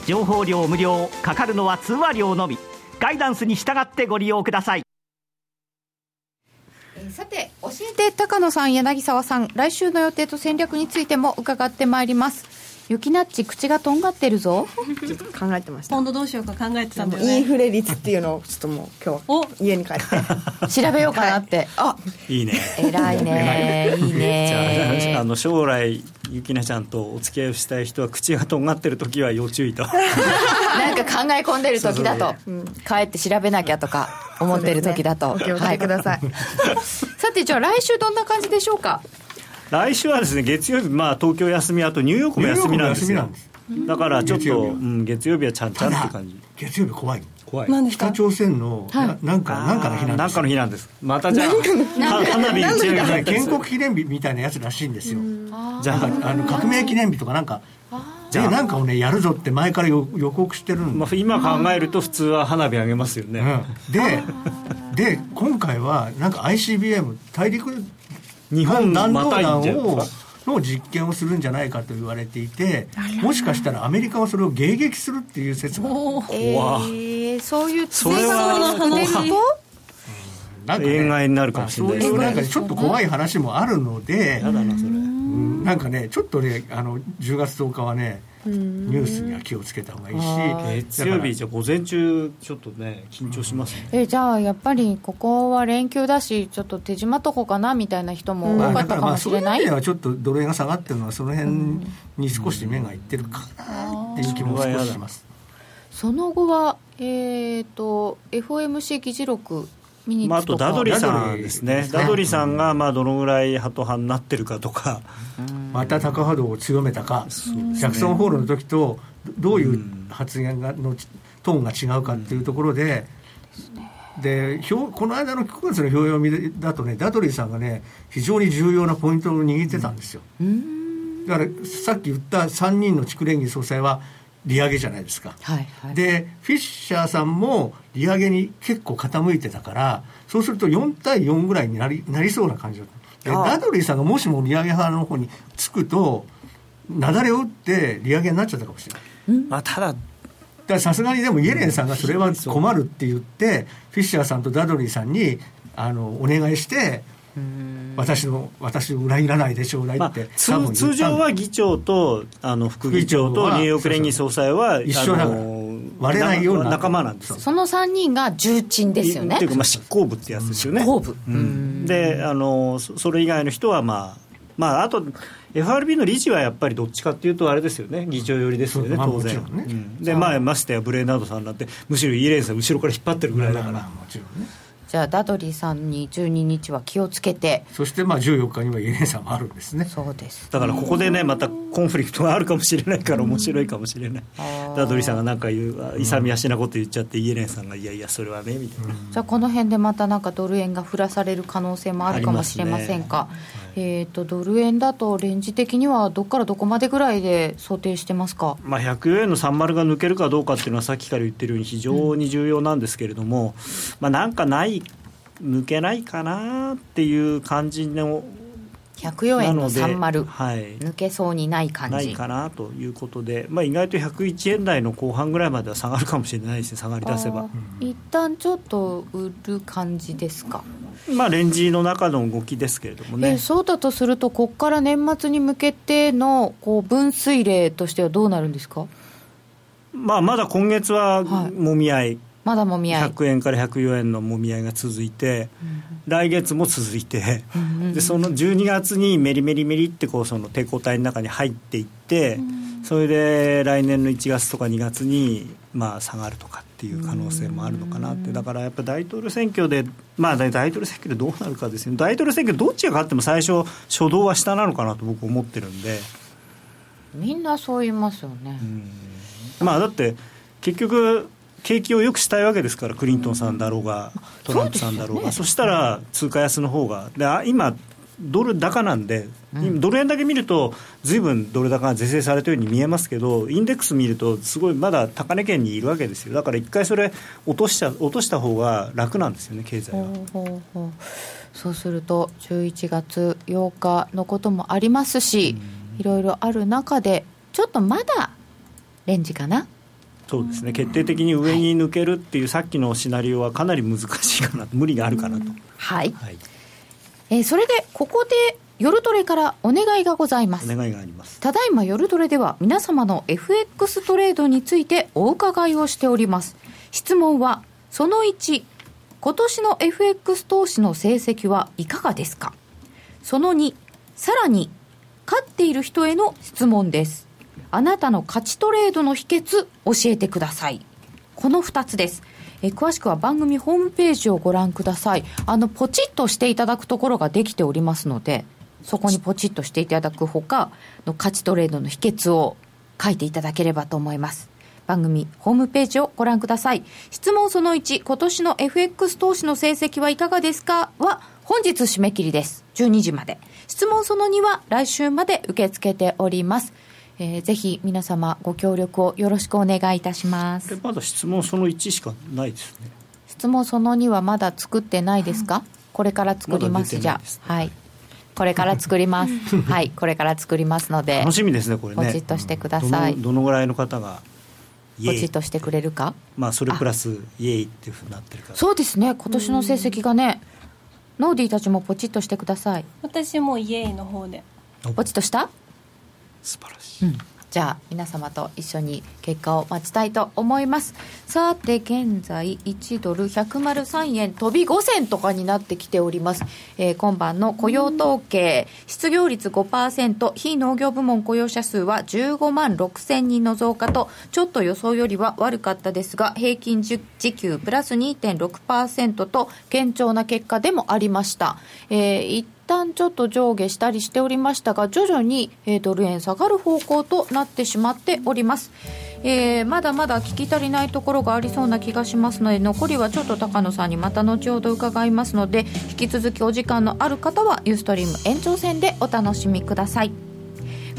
[SPEAKER 8] 情報料無料かかるのは通話料のみ。ガイダンスに従ってご利用ください。
[SPEAKER 1] さて教えて高野さん柳沢さん来週の予定と戦略についても伺ってまいります。雪ナッチ口がとんがってるぞ。
[SPEAKER 9] ちょっと考えてました。
[SPEAKER 3] 今度どうしようか考えてたんだよね。
[SPEAKER 9] インフレ率っていうのをちょっともう今日家に帰って。
[SPEAKER 1] 調べようかなって、はい、あ
[SPEAKER 2] いいね。
[SPEAKER 1] 偉いね。いいね。
[SPEAKER 2] じゃああの将来ゆきなちゃんとお付き合いをしたい人は口がとんがってる時は要注意と。
[SPEAKER 1] なんか考え込んでる時だと帰って調べなきゃとか思ってる時だと、
[SPEAKER 9] ね、お気をつけください、はい、
[SPEAKER 1] さてじゃあ来週どんな感じでしょうか？
[SPEAKER 2] 来週はですね月曜日、まあ、東京休みあとニューヨークも休みなんですよ。だからちょっと、うん、月曜日はちゃんちゃんって感じ。
[SPEAKER 4] 月曜日怖い
[SPEAKER 2] 怖
[SPEAKER 4] い。北朝鮮の、はい、なんかなんかの日なんです
[SPEAKER 2] なんかの日なんです。またじゃあ花火打ち上
[SPEAKER 4] げ建国記念日みたいなやつらしいんですよ。じゃああの革命記念日とかなんかじゃあなんかをねやるぞって前から予告してるん
[SPEAKER 2] まあ、今考えると普通は花火上げますよね、
[SPEAKER 4] うん、でで今回はなんか ICBM 大陸
[SPEAKER 2] 日本
[SPEAKER 4] 弾道弾をの実験をするんじゃないかと言われていてもしかしたらアメリカはそれを迎撃するっていう説が
[SPEAKER 1] えー、そういう
[SPEAKER 2] それは。なんか、ね、映画になるかもしれない。ですね
[SPEAKER 4] なんかちょっと怖い話もあるのでなんかねちょっとねあの10月10日はねニュースには気をつけた方がいいし
[SPEAKER 2] 月曜日じゃ午前中ちょっとね緊張しますね、
[SPEAKER 1] えじゃあやっぱりここは連休だしちょっと手締まっとこうかなみたいな人も多かったかもしれない、
[SPEAKER 4] うん、だからまあそういう意味ではちょっとドル円が下がってるのはその辺に少し目がいってるかなっていう気も少しします、
[SPEAKER 1] その後はえっ、ー、と FOMC 議事録
[SPEAKER 2] まあ、あとダドリさんですね、ダドリさんがまあどのぐらいハト派になってるかとか、
[SPEAKER 4] また高波動を強めたか、ジャクソンホールの時とどういう発言がのトーンが違うかっていうところで、でこの間の9月の表読みだとね、ダドリーさんがね、非常に重要なポイントを握ってたんですよ。だからさっき言った3人の地区連議総裁は、利上げじゃないですか、
[SPEAKER 1] はいはい、
[SPEAKER 4] でフィッシャーさんも利上げに結構傾いてたからそうすると4対4ぐらいになりなりそうな感じだった。ダドリーさんがもしも利上げ派の方につくと雪崩を打って利上げになっちゃったかもしれない、
[SPEAKER 2] まあ、ただ
[SPEAKER 4] さすがにでもイエレンさんがそれは困るって言ってフィッシャーさんとダドリーさんにあのお願いして私の私を裏切らないでちょうだいって、
[SPEAKER 2] まあ、通常は議長とあの副議長とニューヨーク連議総裁は
[SPEAKER 4] 一緒だから割れないような。
[SPEAKER 2] 仲間なんです
[SPEAKER 1] その3人が重鎮ですよね。
[SPEAKER 2] っていうか、まあ、執行部ってやつですよね、
[SPEAKER 1] 執行部、
[SPEAKER 2] うん、であのそれ以外の人はまあまあ、あと FRB の理事はやっぱりどっちかっていうとあれですよね。議長寄りですよね当然、ね。うん、でまあましてやブレーナードさんなんてむしろイエレンさん後ろから引っ張ってるぐらいだから、まあ、もちろん
[SPEAKER 1] ねじゃあダドリーさんに12日は気をつけて。
[SPEAKER 4] そしてまあ14日にはイエレンさんもあるんですね。
[SPEAKER 1] そうです。
[SPEAKER 2] だからここでねまたコンフリクトがあるかもしれないから面白いかもしれない、ダドリーさんが何か言う勇み足なこと言っちゃってイエレンさんがいやいやそれはねみたいな、
[SPEAKER 1] じゃあこの辺でまたなんかドル円が降らされる可能性もあるかもしれませんか、えーと、ドル円だとレンジ的にはどこからどこまでぐらいで想定してますか、
[SPEAKER 2] まあ、104円の30が抜けるかどうかっていうのはさっきから言ってるように非常に重要なんですけれども、うん、まあ、なんかない抜けないかなっていう感じの
[SPEAKER 1] 104円の30、はい、抜けそうにない感じ。
[SPEAKER 2] ないかなということで、まあ、意外と101円台の後半ぐらいまでは下がるかもしれないですね下がり出せば。
[SPEAKER 1] 一旦ちょっと売る感じですか？
[SPEAKER 2] まあレンジの中の動きですけれどもね。
[SPEAKER 1] そうだとするとここから年末に向けてのこう分水嶺としてはどうなるんですか？
[SPEAKER 2] まあまだ今月はもみ合い、はい
[SPEAKER 1] まだもみ合い。
[SPEAKER 2] 100円から104円のもみ合いが続いて、うん、来月も続いて、うん、でその12月にメリメリメリってこうその抵抗体の中に入っていって、うん、それで来年の1月とか2月にまあ下がるとかっていう可能性もあるのかなって。だからやっぱ大統領選挙でまあ大統領選挙でどうなるかですよ大統領選挙どっちが勝っても最初初動は下なのかなと僕思ってるんで。
[SPEAKER 1] みんなそう言いますよね、
[SPEAKER 2] まあだって結局景気を良くしたいわけですからクリントンさんだろうがトランプさんだろうが、ね、そしたら通貨安の方がで今ドル高なんで、うん、ドル円だけ見るとずいぶんドル高が是正されたように見えますけどインデックス見るとすごいまだ高値圏にいるわけですよ。だから一回それ落としちゃ落とした方が楽なんですよね経済は。
[SPEAKER 1] そうすると11月8日のこともありますし、いろいろある中でちょっとまだレンジかな？
[SPEAKER 2] そうですね。決定的に上に抜けるっていう、さっきのシナリオはかなり難しいかな無理があるかなと、
[SPEAKER 1] はい、はい、えー、それでここで夜トレからお願いがございます。
[SPEAKER 2] お願いがあります。
[SPEAKER 1] ただいま夜トレでは皆様の FX トレードについてお伺いをしております。質問はその1今年の FX 投資の成績はいかがですか？その2さらに勝っている人への質問ですあなたの勝ちトレードの秘訣教えてください。この2つです。え詳しくは番組ホームページをご覧ください。あのポチッとしていただくところができておりますのでそこにポチッとしていただくほかの勝ちトレードの秘訣を書いていただければと思います。番組ホームページをご覧ください。質問その1今年の FX 投資の成績はいかがですか？は本日締め切りです。12時まで。質問その2は来週まで受け付けております。えー、ぜひ皆様ご協力をよろしくお願いいたします。
[SPEAKER 2] まだ質問その1しかないですね。
[SPEAKER 1] 質問その2はまだ作ってないですか、これから作ります、ね、じゃあはい。これから作ります。はい。これから作りますので
[SPEAKER 2] 楽しみですねこれね。
[SPEAKER 1] ポチッとしてください、
[SPEAKER 2] どのぐらいの方が
[SPEAKER 1] ポチッとしてくれるか？
[SPEAKER 2] まあそれプラスイエイっていうふうになってるから。
[SPEAKER 1] そうですね。今年の成績がねノーディーたちもポチッとしてください。
[SPEAKER 3] 私もイエイの方で。
[SPEAKER 1] ポチッとした？
[SPEAKER 2] 素晴らしい、うん、
[SPEAKER 1] じゃあ皆様と一緒に結果を待ちたいと思います。さて現在1ドル103円飛び5銭とかになってきております、えー、今晩の雇用統計。失業率5%非農業部門雇用者数は15万6000人の増加とちょっと予想よりは悪かったですが平均時給プラス2.6%と堅調な結果でもありました、えー旦ちょっと上下したりしておりましたが徐々に、え、ドル円下がる方向となってしまっております、えー、まだまだ聞き足りないところがありそうな気がしますので残りはちょっと高野さんにまた後ほど伺いますので引き続きお時間のある方はユーストリーム延長戦でお楽しみください。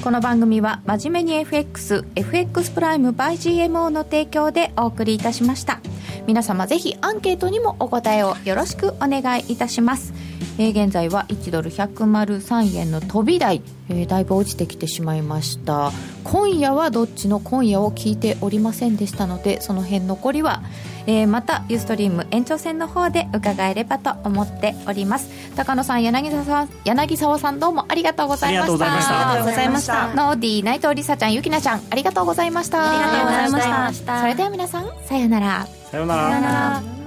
[SPEAKER 1] この番組は真面目に FXFX プライム by GMO の提供でお送りいたしました。皆様ぜひアンケートにもお答えをよろしくお願いいたします。えー、現在は1ドル103円の飛び台、えー、だいぶ落ちてきてしまいました。今夜はどっちの今夜を聞いておりませんでしたのでその辺残りは、えー、またユーストリーム延長戦の方で伺えればと思っております。高野さん柳沢さん柳沢さんどうもありがとうございました。
[SPEAKER 3] ありがとうございました。
[SPEAKER 1] ノーディー内藤梨沙ちゃんゆきなちゃんありがとうございました。
[SPEAKER 3] ありがとうございました。
[SPEAKER 1] それでは皆さんさようなら。
[SPEAKER 2] さようなら